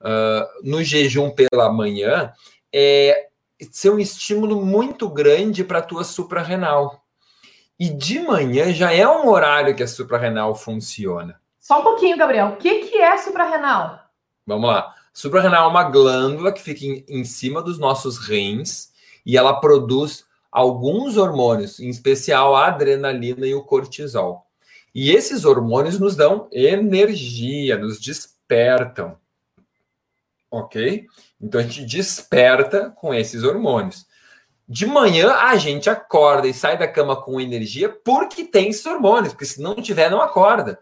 Uh, no jejum pela manhã é ser um estímulo muito grande para a tua suprarrenal. E de manhã já é um horário que a suprarrenal funciona. Só um pouquinho, Gabriel. O que, que é suprarrenal? Vamos lá. Suprarrenal é uma glândula que fica em, em cima dos nossos rins e ela produz alguns hormônios, em especial a adrenalina e o cortisol. E esses hormônios nos dão energia, nos despertam. Ok? Então a gente desperta com esses hormônios. De manhã a gente acorda e sai da cama com energia porque tem esses hormônios, porque se não tiver, não acorda.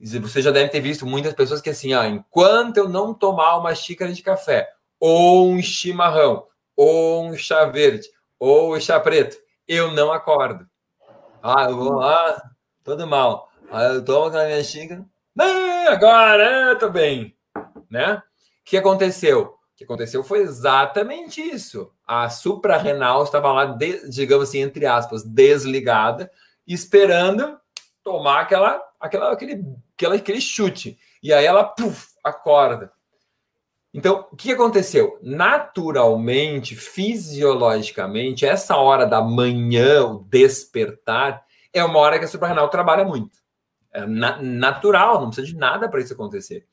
Você já deve ter visto muitas pessoas que assim, ah, enquanto eu não tomar uma xícara de café, ou um chimarrão, ou um chá verde, ou um chá preto, eu não acordo. Ah, eu vou lá, todo mal. Aí eu tomo aquela minha xícara, agora eu tô bem, né? O que aconteceu? O que aconteceu foi exatamente isso. A suprarrenal estava lá, de, digamos assim, entre aspas, desligada, esperando tomar aquela, aquela, aquele aquela, aquele chute. E aí ela puff, acorda. Então, o que aconteceu? Naturalmente, fisiologicamente, essa hora da manhã, o despertar, é uma hora que a suprarrenal trabalha muito. É na natural, não precisa de nada para isso acontecer.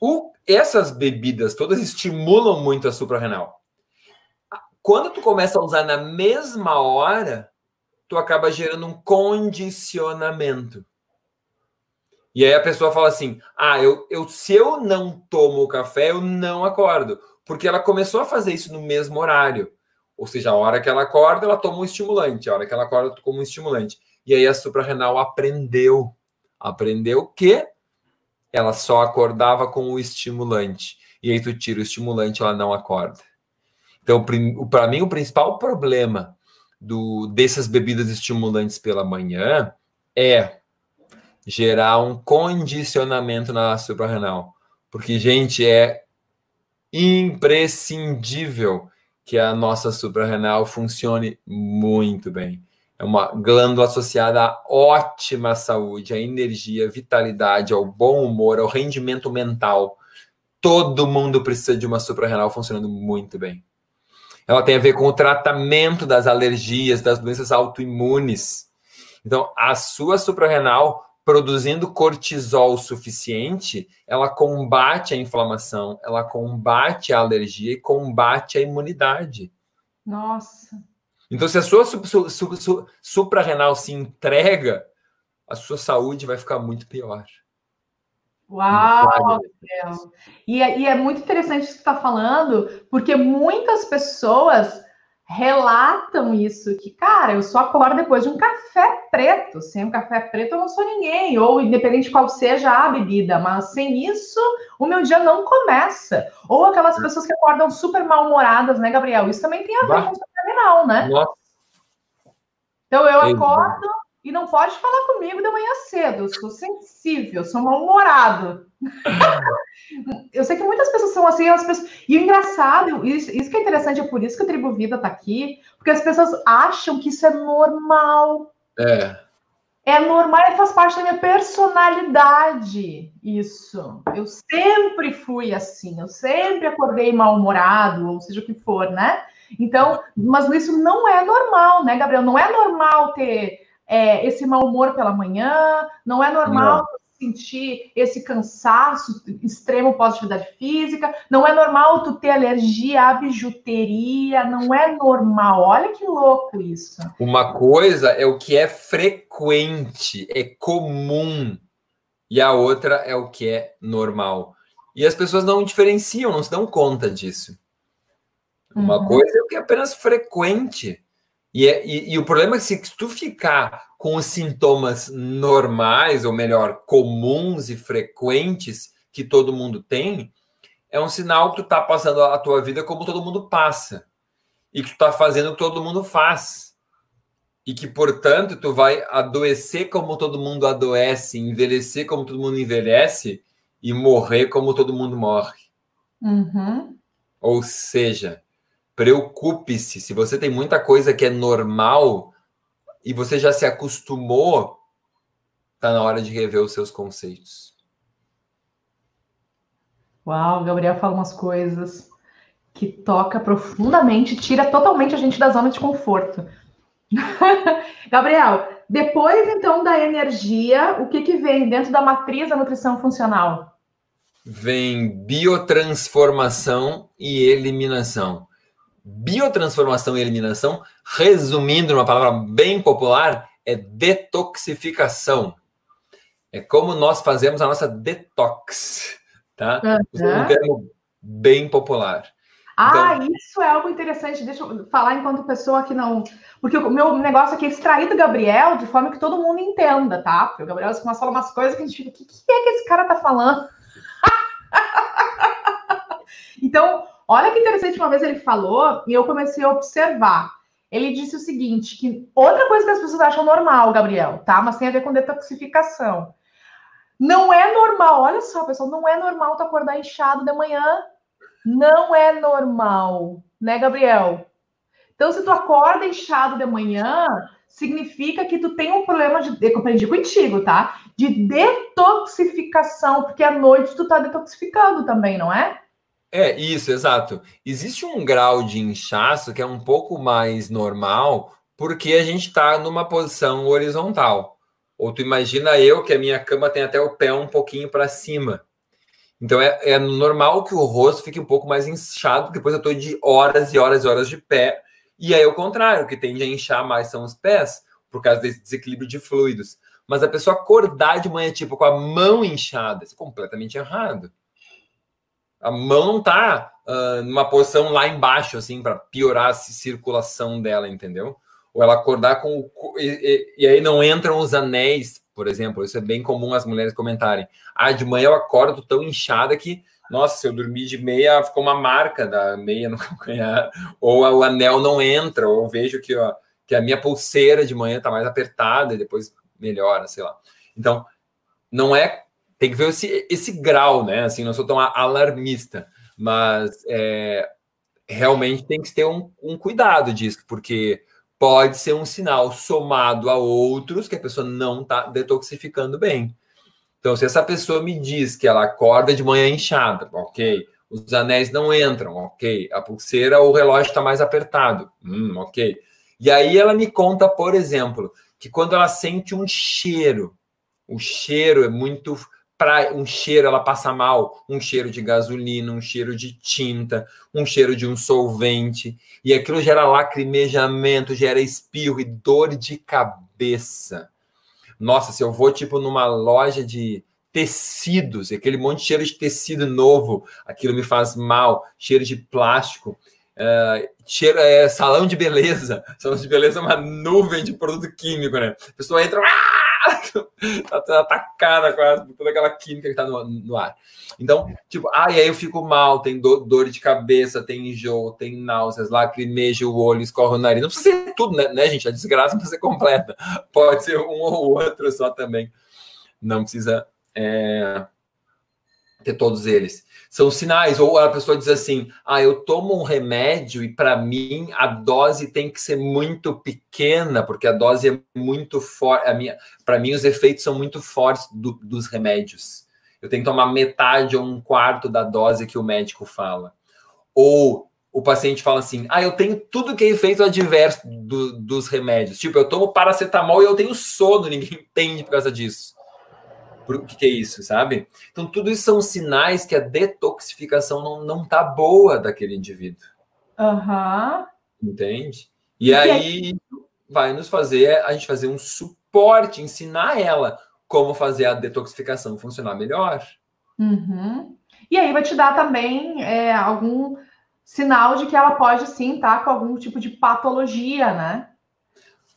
O, essas bebidas todas estimulam muito a suprarrenal. Quando tu começa a usar na mesma hora, tu acaba gerando um condicionamento. E aí a pessoa fala assim: ah, eu, eu se eu não tomo o café, eu não acordo. Porque ela começou a fazer isso no mesmo horário. Ou seja, a hora que ela acorda, ela toma um estimulante. A hora que ela acorda, toma um estimulante. E aí a suprarrenal aprendeu. Aprendeu que ela só acordava com o estimulante. e aí tu tira o estimulante, ela não acorda. Então, para mim, o principal problema do, dessas bebidas estimulantes pela manhã é gerar um condicionamento na suprarrenal. Porque, gente, é imprescindível que a nossa suprarrenal funcione muito bem. É uma glândula associada à ótima saúde, à energia, à vitalidade, ao bom humor, ao rendimento mental. Todo mundo precisa de uma suprarrenal funcionando muito bem. Ela tem a ver com o tratamento das alergias, das doenças autoimunes. Então, a sua suprarrenal produzindo cortisol suficiente, ela combate a inflamação, ela combate a alergia e combate a imunidade. Nossa. Então, se a sua su, su, su, suprarrenal se entrega, a sua saúde vai ficar muito pior. Uau! E é, e é muito interessante isso que você está falando, porque muitas pessoas relatam isso, que, cara, eu só acordo depois de um café preto. Sem um café preto eu não sou ninguém, ou independente qual seja a bebida, mas sem isso o meu dia não começa. Ou aquelas pessoas que acordam super mal-humoradas, né, Gabriel? Isso também tem a ver com terminal, né? Nossa. Então eu acordo e não pode falar comigo de manhã cedo. Eu sou sensível, sou mal-humorado. eu sei que muitas pessoas são assim, as pessoas... e o engraçado, isso, isso que é interessante, é por isso que o Tribo Vida tá aqui, porque as pessoas acham que isso é normal. É. É normal, faz parte da minha personalidade. Isso. Eu sempre fui assim, eu sempre acordei mal-humorado, ou seja o que for, né? Então, mas isso não é normal, né, Gabriel? Não é normal ter é, esse mau humor pela manhã, não é normal não. sentir esse cansaço extremo pós-atividade física, não é normal tu ter alergia à bijuteria, não é normal. Olha que louco isso. Uma coisa é o que é frequente, é comum, e a outra é o que é normal. E as pessoas não diferenciam, não se dão conta disso. Uma uhum. coisa é o que é apenas frequente. E, é, e, e, o problema é que se tu ficar com os sintomas normais, ou melhor, comuns e frequentes que todo mundo tem, é um sinal que tu tá passando a tua vida como todo mundo passa. E que tu tá fazendo o que todo mundo faz. E que, portanto, tu vai adoecer como todo mundo adoece, envelhecer como todo mundo envelhece e morrer como todo mundo morre. Uhum. Ou seja, Preocupe-se. Se você tem muita coisa que é normal e você já se acostumou, tá na hora de rever os seus conceitos. Uau, o Gabriel fala umas coisas que toca profundamente, tira totalmente a gente da zona de conforto. Gabriel, depois então da energia, o que, que vem dentro da matriz da nutrição funcional? Vem biotransformação e eliminação. Biotransformação e eliminação, resumindo numa palavra bem popular, é detoxificação. É como nós fazemos a nossa detox, tá? Uhum. Um termo bem popular. Ah, então... isso é algo interessante. Deixa eu falar enquanto pessoa que não. Porque o meu negócio aqui é extrair do Gabriel de forma que todo mundo entenda, tá? Porque o Gabriel começa a falar umas coisas que a gente fica, o que, que é que esse cara tá falando? então, Olha que interessante, uma vez ele falou e eu comecei a observar. Ele disse o seguinte: que outra coisa que as pessoas acham normal, Gabriel, tá? Mas tem a ver com detoxificação. Não é normal, olha só, pessoal, não é normal tu acordar inchado de manhã. Não é normal, né, Gabriel? Então, se tu acorda inchado de manhã, significa que tu tem um problema de, eu aprendi contigo, tá? De detoxificação, porque à noite tu tá detoxificando também, não é? É, isso, exato. Existe um grau de inchaço que é um pouco mais normal, porque a gente está numa posição horizontal. Ou tu imagina eu que a minha cama tem até o pé um pouquinho para cima. Então é, é, normal que o rosto fique um pouco mais inchado, depois eu estou de horas e horas e horas de pé. E aí o contrário, o que tende a inchar mais são os pés, por causa desse desequilíbrio de fluidos. Mas a pessoa acordar de manhã, tipo, com a mão inchada, isso é completamente errado a mão não tá uh, numa posição lá embaixo, assim, para piorar a circulação dela, entendeu? Ou ela acordar com o. E, e, e, aí não entram os anéis, por exemplo. Isso é bem comum as mulheres comentarem. Ah, de manhã eu acordo tão inchada que nossa, se eu dormir de meia, ficou uma marca da meia no calcanhar, ou o anel não entra, ou eu vejo que, ó, que a minha pulseira de manhã está mais apertada e depois melhora, sei lá. Então, não é. Tem que ver esse, esse grau, né? Assim, não sou tão alarmista, mas é, realmente tem que ter um, um cuidado disso, porque pode ser um sinal somado a outros que a pessoa não está detoxificando bem. Então, se essa pessoa me diz que ela acorda de manhã inchada, ok. Os anéis não entram, ok. A pulseira, o relógio está mais apertado, hum, ok. E aí ela me conta, por exemplo, que quando ela sente um cheiro, o cheiro é muito para um cheiro ela passa mal, um cheiro de gasolina, um cheiro de tinta, um cheiro de um solvente, e aquilo gera lacrimejamento, gera espirro e dor de cabeça. Nossa, se eu vou tipo numa loja de tecidos, aquele monte de cheiro de tecido novo, aquilo me faz mal, cheiro de plástico. Uh, cheiro, é, salão de beleza. Salão de beleza é uma nuvem de produto químico, né? A pessoa entra, ah! Tá atacada quase por toda aquela química que tá no, no, ar. Então, tipo, ah, e aí eu fico mal, tem dor, dor de cabeça, tem enjoo, tem náuseas, lacrimeja o olho, escorre o nariz. Não precisa ser tudo, né, né, gente? A desgraça não precisa ser completa. Pode ser um ou outro só também. Não precisa é, ter todos eles são sinais. Ou a pessoa diz assim: ah, eu tomo um remédio e para mim a dose tem que ser muito pequena, porque a dose é muito forte. Para mim, os efeitos são muito fortes do, dos remédios. Eu tenho que tomar metade ou um quarto da dose que o médico fala. Ou o paciente fala assim: ah, eu tenho tudo que é efeito adverso do, dos remédios. Tipo, eu tomo paracetamol e eu tenho sono, ninguém entende por causa disso o que, que, é isso, sabe? Então, tudo isso são sinais que a detoxificação não, não tá boa daquele indivíduo. Uhum. Entende? E, e aí é... vai nos fazer a gente fazer um suporte, ensinar ela como fazer a detoxificação funcionar melhor. Uhum. E aí vai te dar também é, algum sinal de que ela pode sim estar tá com algum tipo de patologia, né?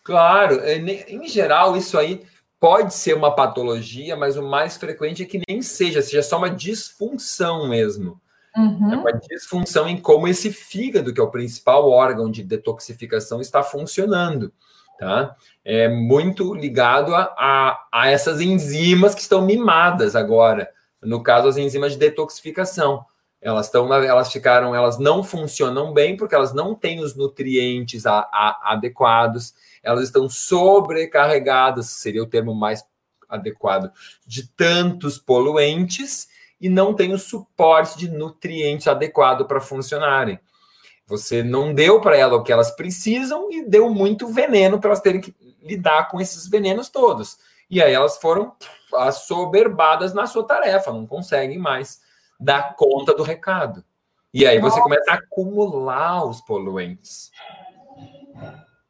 Claro, é, em geral, isso aí pode ser uma patologia, mas o mais frequente é que nem seja, seja só uma disfunção mesmo. Uhum. É uma disfunção em como esse fígado, que é o principal órgão de detoxificação, está funcionando. Tá? É muito ligado a, a, a essas enzimas que estão mimadas agora. No caso, as enzimas de detoxificação. Elas estão, elas ficaram, elas não funcionam bem porque elas não têm os nutrientes a, a, adequados elas estão sobrecarregadas, seria o termo mais adequado, de tantos poluentes e não tem o suporte de nutrientes adequado para funcionarem. Você não deu para elas o que elas precisam e deu muito veneno para elas terem que lidar com esses venenos todos. E aí elas foram assoberbadas na sua tarefa, não conseguem mais dar conta do recado. E aí você começa a acumular os poluentes.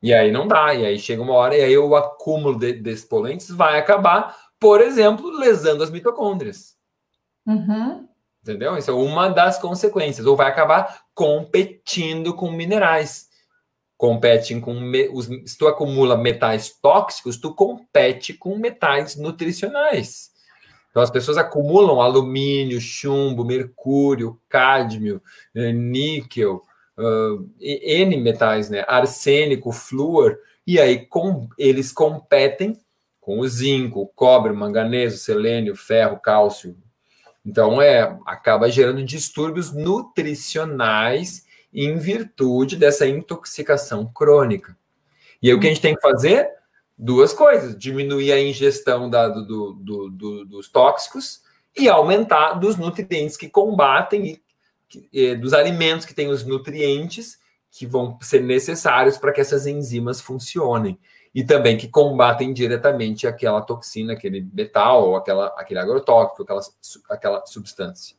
E aí não dá, e aí chega uma hora e aí o acúmulo de, desses poluentes vai acabar, por exemplo, lesando as mitocôndrias. Uhum. Entendeu? Isso é uma das consequências. Ou vai acabar competindo com minerais. Competem com. Os, se tu acumula metais tóxicos, tu compete com metais nutricionais. Então as pessoas acumulam alumínio, chumbo, mercúrio, cádmio, eh, níquel, uh, N metais, né? Arsênico, flúor, e aí com, eles competem com o zinco, o cobre, o manganês, o selênio, ferro, cálcio. Então, é, acaba gerando distúrbios nutricionais em virtude dessa intoxicação crônica. E aí, o que a gente tem que fazer? Duas coisas: diminuir a ingestão da, do, do, do, dos tóxicos e aumentar dos nutrientes que combatem e é, dos alimentos que têm os nutrientes que vão ser necessários para que essas enzimas funcionem e também que combatem diretamente aquela toxina, aquele metal ou aquela, aquele agrotóxico, aquela, aquela substância.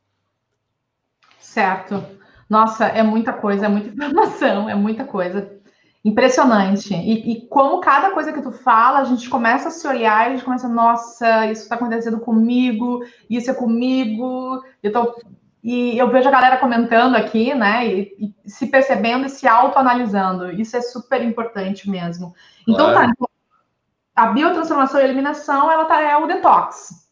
Certo. Nossa, é muita coisa, é muita informação, é muita coisa. Impressionante. E, e, como cada coisa que tu fala, a gente começa a se olhar e a gente começa, nossa, isso está acontecendo comigo, isso é comigo, eu tô e eu vejo a galera comentando aqui, né? E, e se percebendo e se autoanalisando. Isso é super importante mesmo. Então, tá, claro. tá. A biotransformação e eliminação, ela tá, é o detox.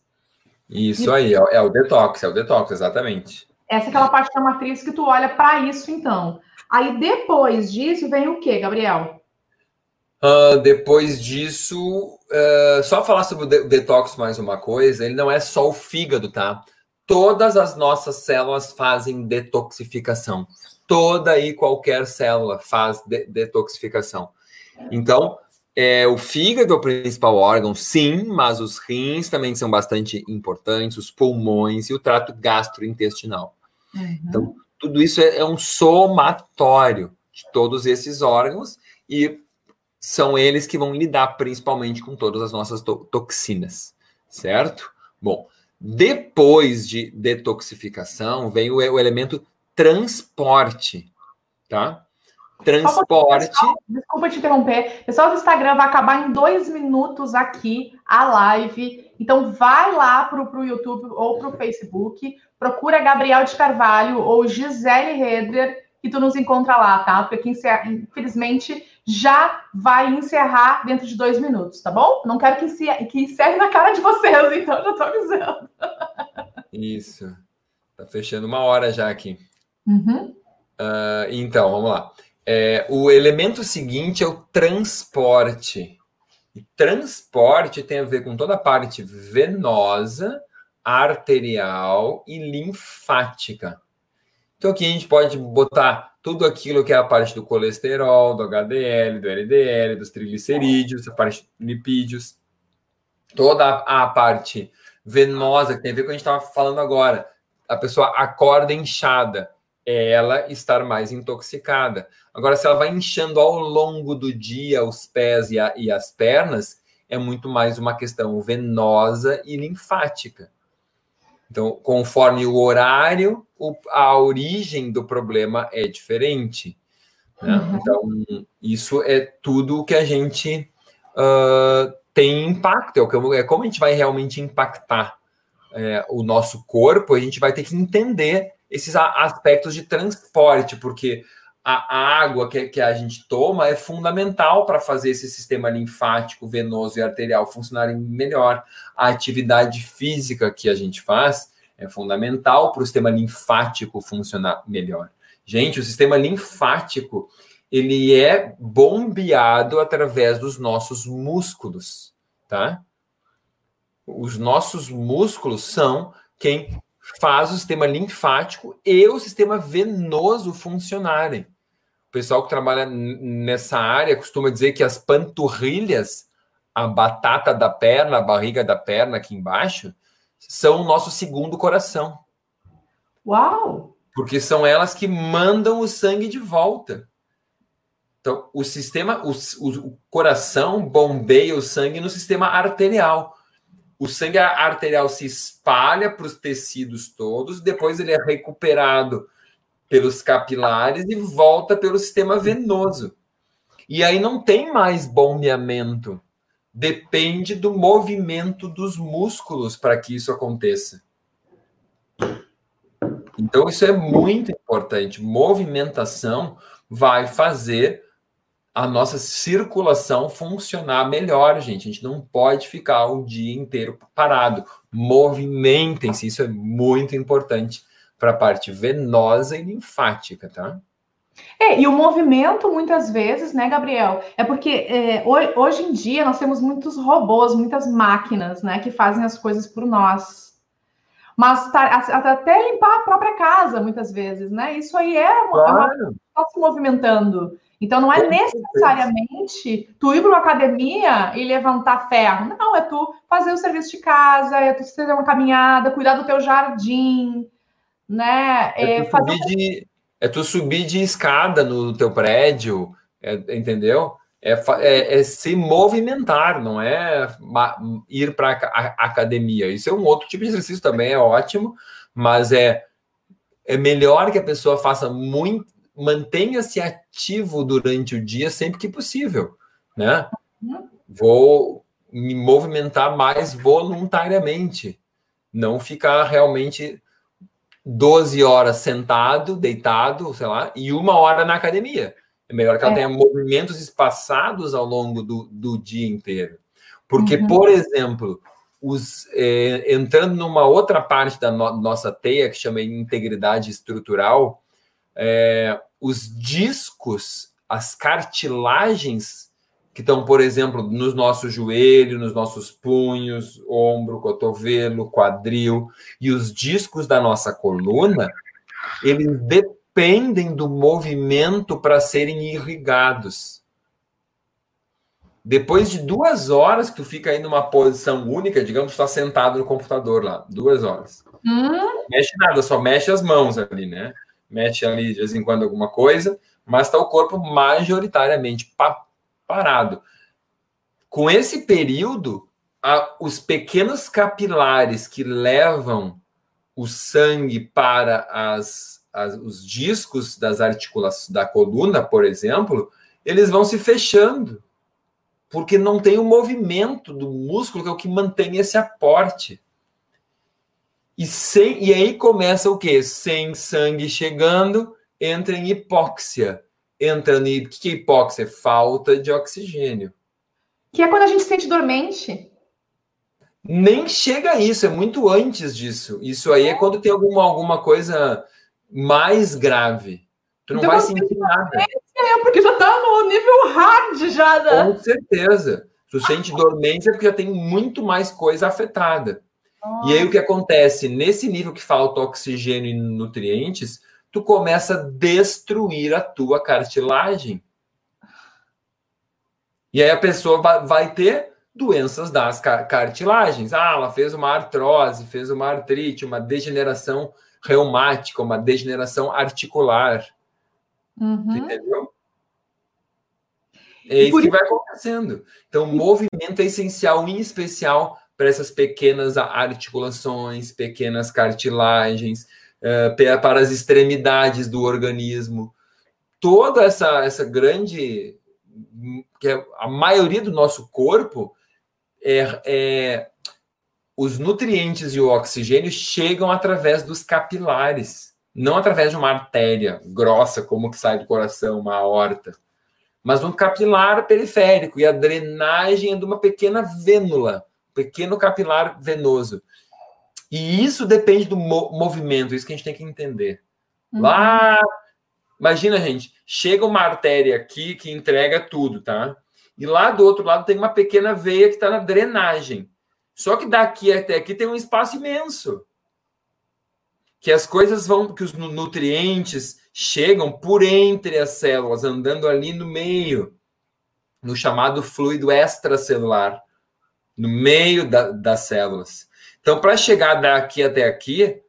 Isso e... aí, é, é o detox, é o detox, exatamente. Essa é aquela parte da matriz que tu olha para isso, então. Aí depois disso vem o que, Gabriel? Uh, depois disso, uh, só falar sobre o, de o detox mais uma coisa, ele não é só o fígado, tá? Todas as nossas células fazem detoxificação. Toda e qualquer célula faz de detoxificação. Então, é, o fígado é o principal órgão, sim, mas os rins também são bastante importantes, os pulmões e o trato gastrointestinal. Uhum. Então, tudo isso é, é, um somatório de todos esses órgãos e são eles que vão lidar principalmente com todas as nossas to toxinas, certo? Bom, depois de detoxificação vem o, o elemento transporte, tá? Transporte. Pessoal, desculpa te interromper. Pessoal do Instagram vai acabar em dois minutos aqui a live. Então vai lá para o YouTube ou para o Facebook, procura Gabriel de Carvalho ou Gisele Redler, que tu nos encontra lá, tá? Porque infelizmente já vai encerrar dentro de dois minutos, tá bom? Não quero que, encerre, que encerre na cara de vocês, então já tô avisando. Isso. Tá fechando uma hora já aqui. Uhum. Uh, então, vamos lá. É, o elemento seguinte é o transporte. E transporte tem a ver com toda a parte venosa, arterial e linfática. Então aqui a gente pode botar tudo aquilo que é a parte do colesterol, do HDL, do LDL, dos triglicerídeos, a parte lipídios, toda a parte venosa que tem a ver com o que a gente estava falando agora. A pessoa acorda inchada é ela estar mais intoxicada. Agora, se ela vai inchando ao longo do dia os pés e, a, e as pernas, é muito mais uma questão venosa e linfática. Então, conforme o horário, o, a origem do problema é diferente. Né? Uhum. Então, isso é tudo que a gente uh, tem impacto, é, é como a gente vai realmente impactar é, o nosso corpo, a gente vai ter que entender esses aspectos de transporte, porque a água que, que a gente toma é fundamental para fazer esse sistema linfático, venoso e arterial funcionarem melhor. A atividade física que a gente faz é fundamental para o sistema linfático funcionar melhor. Gente, o sistema linfático ele é bombeado através dos nossos músculos, tá? Os nossos músculos são quem faz o sistema linfático e o sistema venoso funcionarem. O pessoal que trabalha nessa área costuma dizer que as panturrilhas, a batata da perna, a barriga da perna aqui embaixo, são o nosso segundo coração. Uau! Porque são elas que mandam o sangue de volta. Então, o sistema, o, o coração bombeia o sangue no sistema arterial o sangue arterial se espalha para os tecidos todos, depois ele é recuperado pelos capilares e volta pelo sistema venoso. E aí não tem mais bombeamento. Depende do movimento dos músculos para que isso aconteça. Então, isso é muito importante. Movimentação vai fazer a nossa circulação funcionar melhor, gente. A gente não pode ficar o dia inteiro parado. Movimentem-se, isso é muito importante para a parte venosa e linfática, tá? É, e o movimento, muitas vezes, né, Gabriel? É porque é, hoje em dia nós temos muitos robôs, muitas máquinas, né, que fazem as coisas por nós. Mas tá, até limpar a própria casa, muitas vezes, né? Isso aí é, claro. é uma, tá se movimentando. Então não é necessariamente tu ir para uma academia e levantar ferro. Não, é tu fazer o serviço de casa, é tu fazer uma caminhada, cuidar do teu jardim, né? É, é tu, fazer... subir de, é tu subir de escada no teu prédio, é, entendeu? É, é, é, se movimentar, não é ir para a academia. Isso é um outro tipo de exercício também, é ótimo, mas é, é melhor que a pessoa faça muito mantenha-se ativo durante o dia sempre que possível, né? Vou me movimentar mais voluntariamente, não ficar realmente 12 horas sentado, deitado, sei lá, e uma hora na academia. É melhor que ela é. tenha movimentos espaçados ao longo do, do dia inteiro. Porque, uhum. por exemplo, os, é, entrando numa outra parte da no, nossa teia, que chama integridade estrutural, é, os discos, as cartilagens que estão, por exemplo, nos nossos joelhos, nos nossos punhos, ombro, cotovelo, quadril, e os discos da nossa coluna, eles dependem do movimento para serem irrigados. Depois de duas horas que tu fica aí numa posição única, digamos que tu está sentado no computador lá, duas horas. Hum? Mexe nada, só mexe as mãos ali, né? Mexe ali de vez em quando alguma coisa, mas está o corpo majoritariamente pa parado. Com esse período, a, os pequenos capilares que levam o sangue para as, as, os discos das articulações da coluna, por exemplo, eles vão se fechando porque não tem o movimento do músculo que é o que mantém esse aporte. E, sem, e aí começa o quê? Sem sangue chegando, entra em hipóxia. Entra em o que é hipóxia? Falta de oxigênio. Que é quando a gente se sente dormente. Nem chega a isso, é muito antes disso. Isso aí é, é quando tem alguma, alguma coisa mais grave. Tu não então, vai sentir nada. É, porque já tá no nível hard já, né? Com certeza. Tu sente dormência porque já tem muito mais coisa afetada. E aí o que acontece? Nesse nível que falta oxigênio e nutrientes, tu começa a destruir a tua cartilagem. E aí a pessoa vai, ter doenças das cartilagens. Ah, ela fez uma artrose, fez uma artrite, uma degeneração reumática, uma degeneração articular. Uhum. Entendeu? É isso que vai acontecendo. Então, o movimento é essencial, em especial para essas pequenas articulações, pequenas cartilagens, uh, para as extremidades do organismo. Toda essa, essa grande. que é a maioria do nosso corpo é, é os nutrientes e o oxigênio chegam através dos capilares não através de uma artéria grossa, como que sai do coração, uma aorta, mas um capilar periférico, e a drenagem é de uma pequena vênula, pequeno capilar venoso. E isso depende do mo movimento, isso que a gente tem que entender. Uhum. Lá, imagina, gente, chega uma artéria aqui que entrega tudo, tá? E lá do outro lado tem uma pequena veia que está na drenagem. Só que daqui até aqui tem um espaço imenso que as coisas vão, que os nutrientes chegam por entre as células, andando ali no meio, no chamado fluido extracelular, no meio da, das células. Então, para chegar daqui até aqui,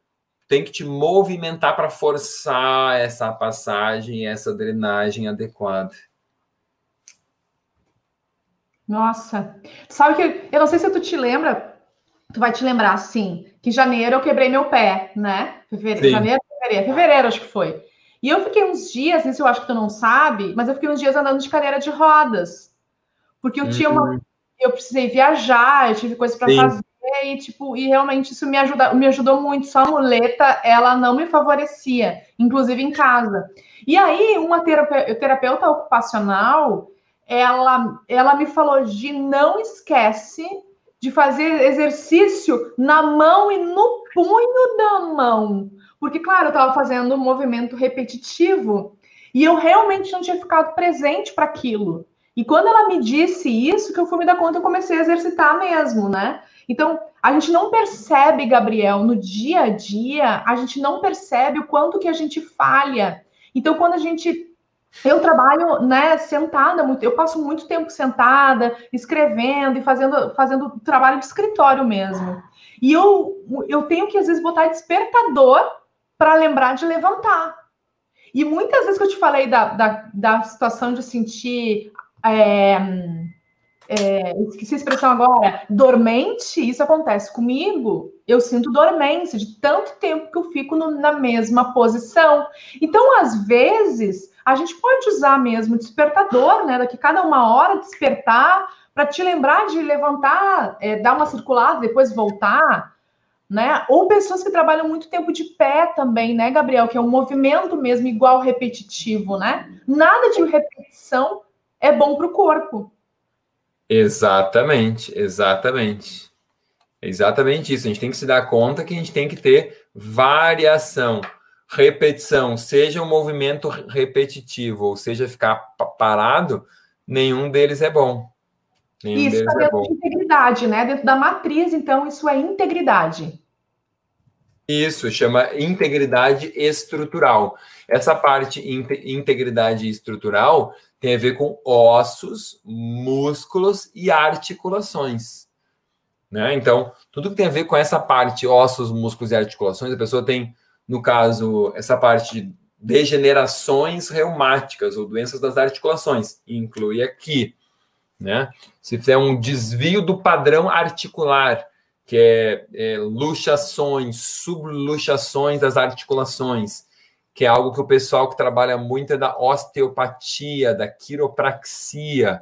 tem que te movimentar para forçar essa passagem, essa drenagem adequada. Nossa, sabe que eu não sei se tu te lembra, tu vai te lembrar, sim, que em janeiro eu quebrei meu pé, né? Fevereiro, janeiro, fevereiro, fevereiro acho que foi. E eu fiquei uns dias, isso eu acho que tu não sabe, mas eu fiquei uns dias andando de cadeira de rodas. Porque eu uhum. tinha uma. Eu precisei viajar, eu tive coisas para fazer, e, tipo, e realmente isso me, ajuda, me ajudou muito. Só a muleta, ela não me favorecia, inclusive em casa. E aí, uma terapeuta, terapeuta ocupacional, ela, ela me falou de não esquece de fazer exercício na mão e no punho da mão. Porque, claro, eu estava fazendo um movimento repetitivo e eu realmente não tinha ficado presente para aquilo. E quando ela me disse isso, que eu fui me dar conta, eu comecei a exercitar mesmo, né? Então, a gente não percebe, Gabriel, no dia a dia, a gente não percebe o quanto que a gente falha. Então, quando a gente eu trabalho, né, sentada muito, eu passo muito tempo sentada, escrevendo e fazendo, fazendo trabalho de escritório mesmo. E eu, eu tenho que, às vezes, botar despertador para lembrar de levantar. E muitas vezes que eu te falei da, da, da situação de sentir. É, é, esqueci a expressão agora, dormente, isso acontece comigo. Eu sinto dormência de tanto tempo que eu fico no, na mesma posição. Então, às vezes, a gente pode usar mesmo despertador, né? Daqui cada uma hora despertar para te lembrar de levantar, é, dar uma circulada, depois voltar, né? Ou pessoas que trabalham muito tempo de pé também, né, Gabriel? Que é um movimento mesmo igual repetitivo, né? Nada de repetição é bom para o corpo. Exatamente, exatamente. exatamente isso. A gente tem que se dar conta que a gente tem que ter variação, repetição, seja um movimento repetitivo, ou seja, ficar parado, nenhum deles é bom. Nenhum isso está é dentro é de integridade, né? Dentro da matriz, então, isso é integridade. Isso, chama integridade estrutural. Essa parte integridade estrutural tem a ver com ossos, músculos e articulações. Né? Então, tudo que tem a ver com essa parte, ossos, músculos e articulações, a pessoa tem, no caso, essa parte de degenerações reumáticas ou doenças das articulações, inclui aqui, né? Se fizer um desvio do padrão articular, que é, é luxações, subluxações das articulações, que é algo que o pessoal que trabalha muito é da osteopatia, da quiropraxia,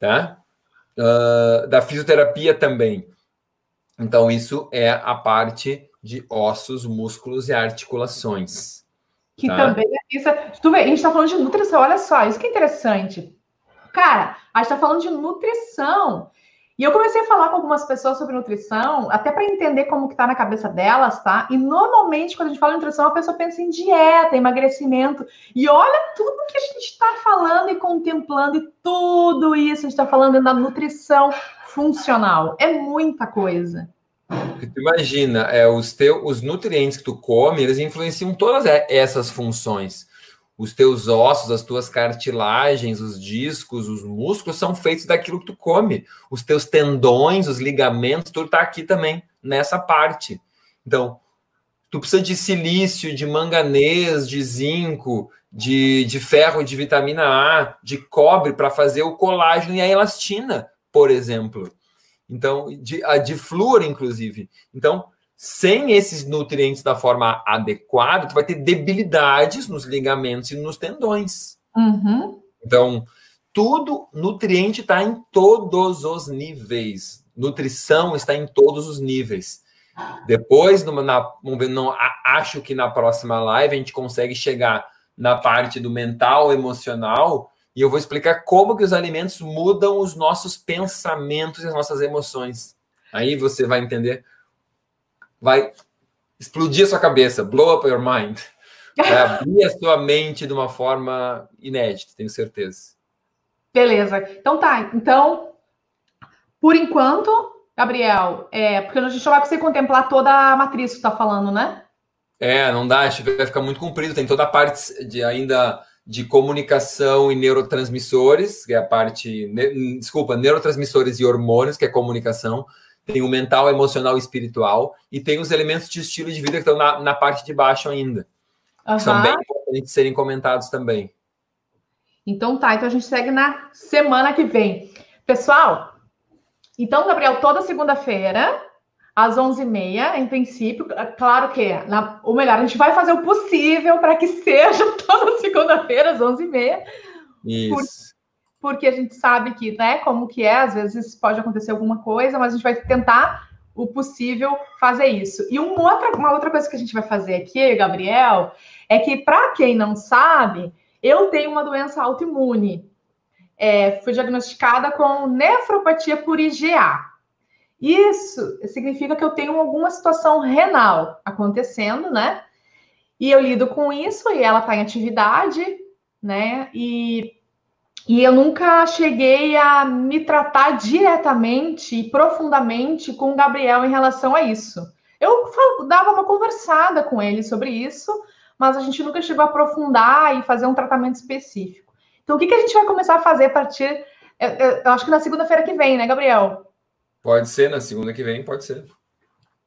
tá? uh, da fisioterapia também. Então, isso é a parte de ossos, músculos e articulações. Que tá? também é isso. Tu vê, a gente está falando de nutrição, olha só, isso que é interessante. Cara, a gente está falando de nutrição. E eu comecei a falar com algumas pessoas sobre nutrição, até para entender como que tá na cabeça delas, tá? E normalmente, quando a gente fala em nutrição, a pessoa pensa em dieta, emagrecimento. E olha tudo que a gente está falando e contemplando, e tudo isso a gente está falando da nutrição funcional. É muita coisa. Imagina, é, os, teu, os nutrientes que tu come, eles influenciam todas essas funções os teus ossos, as tuas cartilagens, os discos, os músculos são feitos daquilo que tu come. Os teus tendões, os ligamentos, tudo está aqui também, nessa parte. Então, tu precisa de silício, de manganês, de zinco, de, de ferro, de vitamina A, de cobre para fazer o colágeno e a elastina, por exemplo. Então, de, de flúor, inclusive. Então, sem esses nutrientes da forma adequada, tu vai ter debilidades nos ligamentos e nos tendões. Uhum. Então, tudo, nutriente está em todos os níveis. Nutrição está em todos os níveis. Depois, na, vamos ver, não, acho que na próxima live a gente consegue chegar na parte do mental, emocional, e eu vou explicar como que os alimentos mudam os nossos pensamentos e as nossas emoções. Aí você vai entender vai explodir a sua cabeça, blow up your mind. Vai abrir a sua mente de uma forma inédita, tenho certeza. Beleza. Então tá. Então, por enquanto, Gabriel, é, porque a gente não vai conseguir contemplar toda a matriz que você está falando, né? É, não dá, acho que vai ficar muito comprido. Tem toda a parte de ainda de comunicação e neurotransmissores, que é a parte, ne, desculpa, neurotransmissores e hormônios, que é comunicação tem o mental, emocional e espiritual, e tem os elementos de estilo de vida que estão na, na parte de baixo ainda. Uhum. São bem importantes serem comentados também. Então tá, então a gente segue na semana que vem. Pessoal, então, Gabriel, toda segunda-feira, às 11h30, em princípio, é claro que, na, ou melhor, a gente vai fazer o possível para que seja toda segunda-feira, às 11h30. Isso porque a gente sabe que, né, como que é, às vezes pode acontecer alguma coisa, mas a gente vai tentar o possível fazer isso. E uma outra, uma outra coisa que a gente vai fazer aqui, Gabriel, é que, para quem não sabe, eu tenho uma doença autoimune. É, fui diagnosticada com nefropatia por IgA. Isso significa que eu tenho alguma situação renal acontecendo, né? E eu lido com isso e ela está em atividade, né? E e eu nunca cheguei a me tratar diretamente e profundamente com o Gabriel em relação a isso. Eu dava uma conversada com ele sobre isso, mas a gente nunca chegou a aprofundar e fazer um tratamento específico. Então, o que, que a gente vai começar a fazer a partir. Eu acho que na segunda-feira que vem, né, Gabriel? Pode ser, na segunda que vem, pode ser.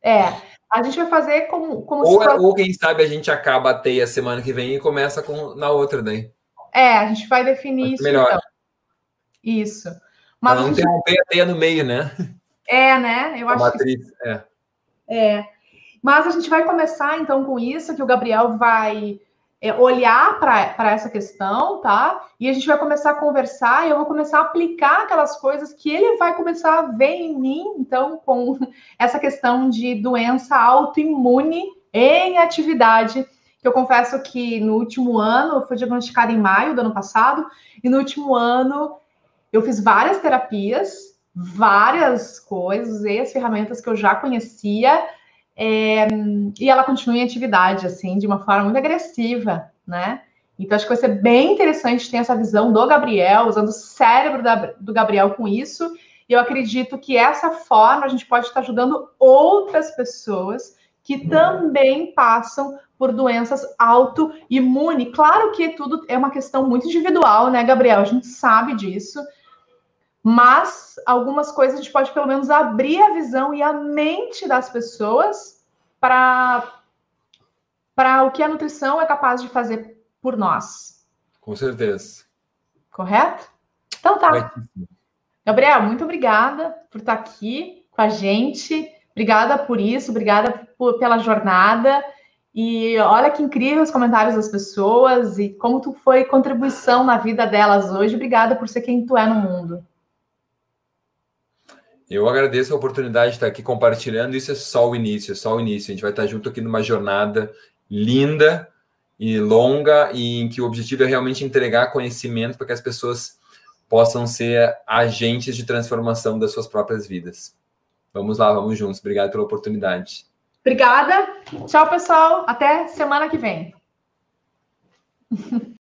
É, a gente vai fazer como. como ou, é, ou quem sabe a gente acaba a teia semana que vem e começa com, na outra daí. É, a gente vai definir isso. Melhor. Então. Isso. Mas não gente... interromper a teia no meio, né? É, né? Eu a acho matriz, que... é. É. Mas a gente vai começar, então, com isso, que o Gabriel vai é, olhar para essa questão, tá? E a gente vai começar a conversar e eu vou começar a aplicar aquelas coisas que ele vai começar a ver em mim, então, com essa questão de doença autoimune em atividade que eu confesso que no último ano, eu fui diagnosticada em maio do ano passado, e no último ano eu fiz várias terapias, várias coisas, e as ferramentas que eu já conhecia, é, e ela continua em atividade, assim, de uma forma muito agressiva, né? Então, acho que vai ser bem interessante ter essa visão do Gabriel, usando o cérebro da, do Gabriel com isso. E eu acredito que essa forma a gente pode estar ajudando outras pessoas que também passam por doenças autoimunes. Claro que tudo é uma questão muito individual, né, Gabriel? A gente sabe disso. Mas algumas coisas a gente pode pelo menos abrir a visão e a mente das pessoas para para o que a nutrição é capaz de fazer por nós. Com certeza. Correto? Então tá. Gabriel, muito obrigada por estar aqui com a gente. Obrigada por isso, obrigada por, pela jornada. E olha que incrível os comentários das pessoas e como tu foi contribuição na vida delas hoje. Obrigada por ser quem tu é no mundo. Eu agradeço a oportunidade de estar aqui compartilhando. Isso é só o início, é só o início. A gente vai estar junto aqui numa jornada linda e longa e em que o objetivo é realmente entregar conhecimento para que as pessoas possam ser agentes de transformação das suas próprias vidas. Vamos lá, vamos juntos. Obrigado pela oportunidade. Obrigada. Tchau, pessoal. Até semana que vem.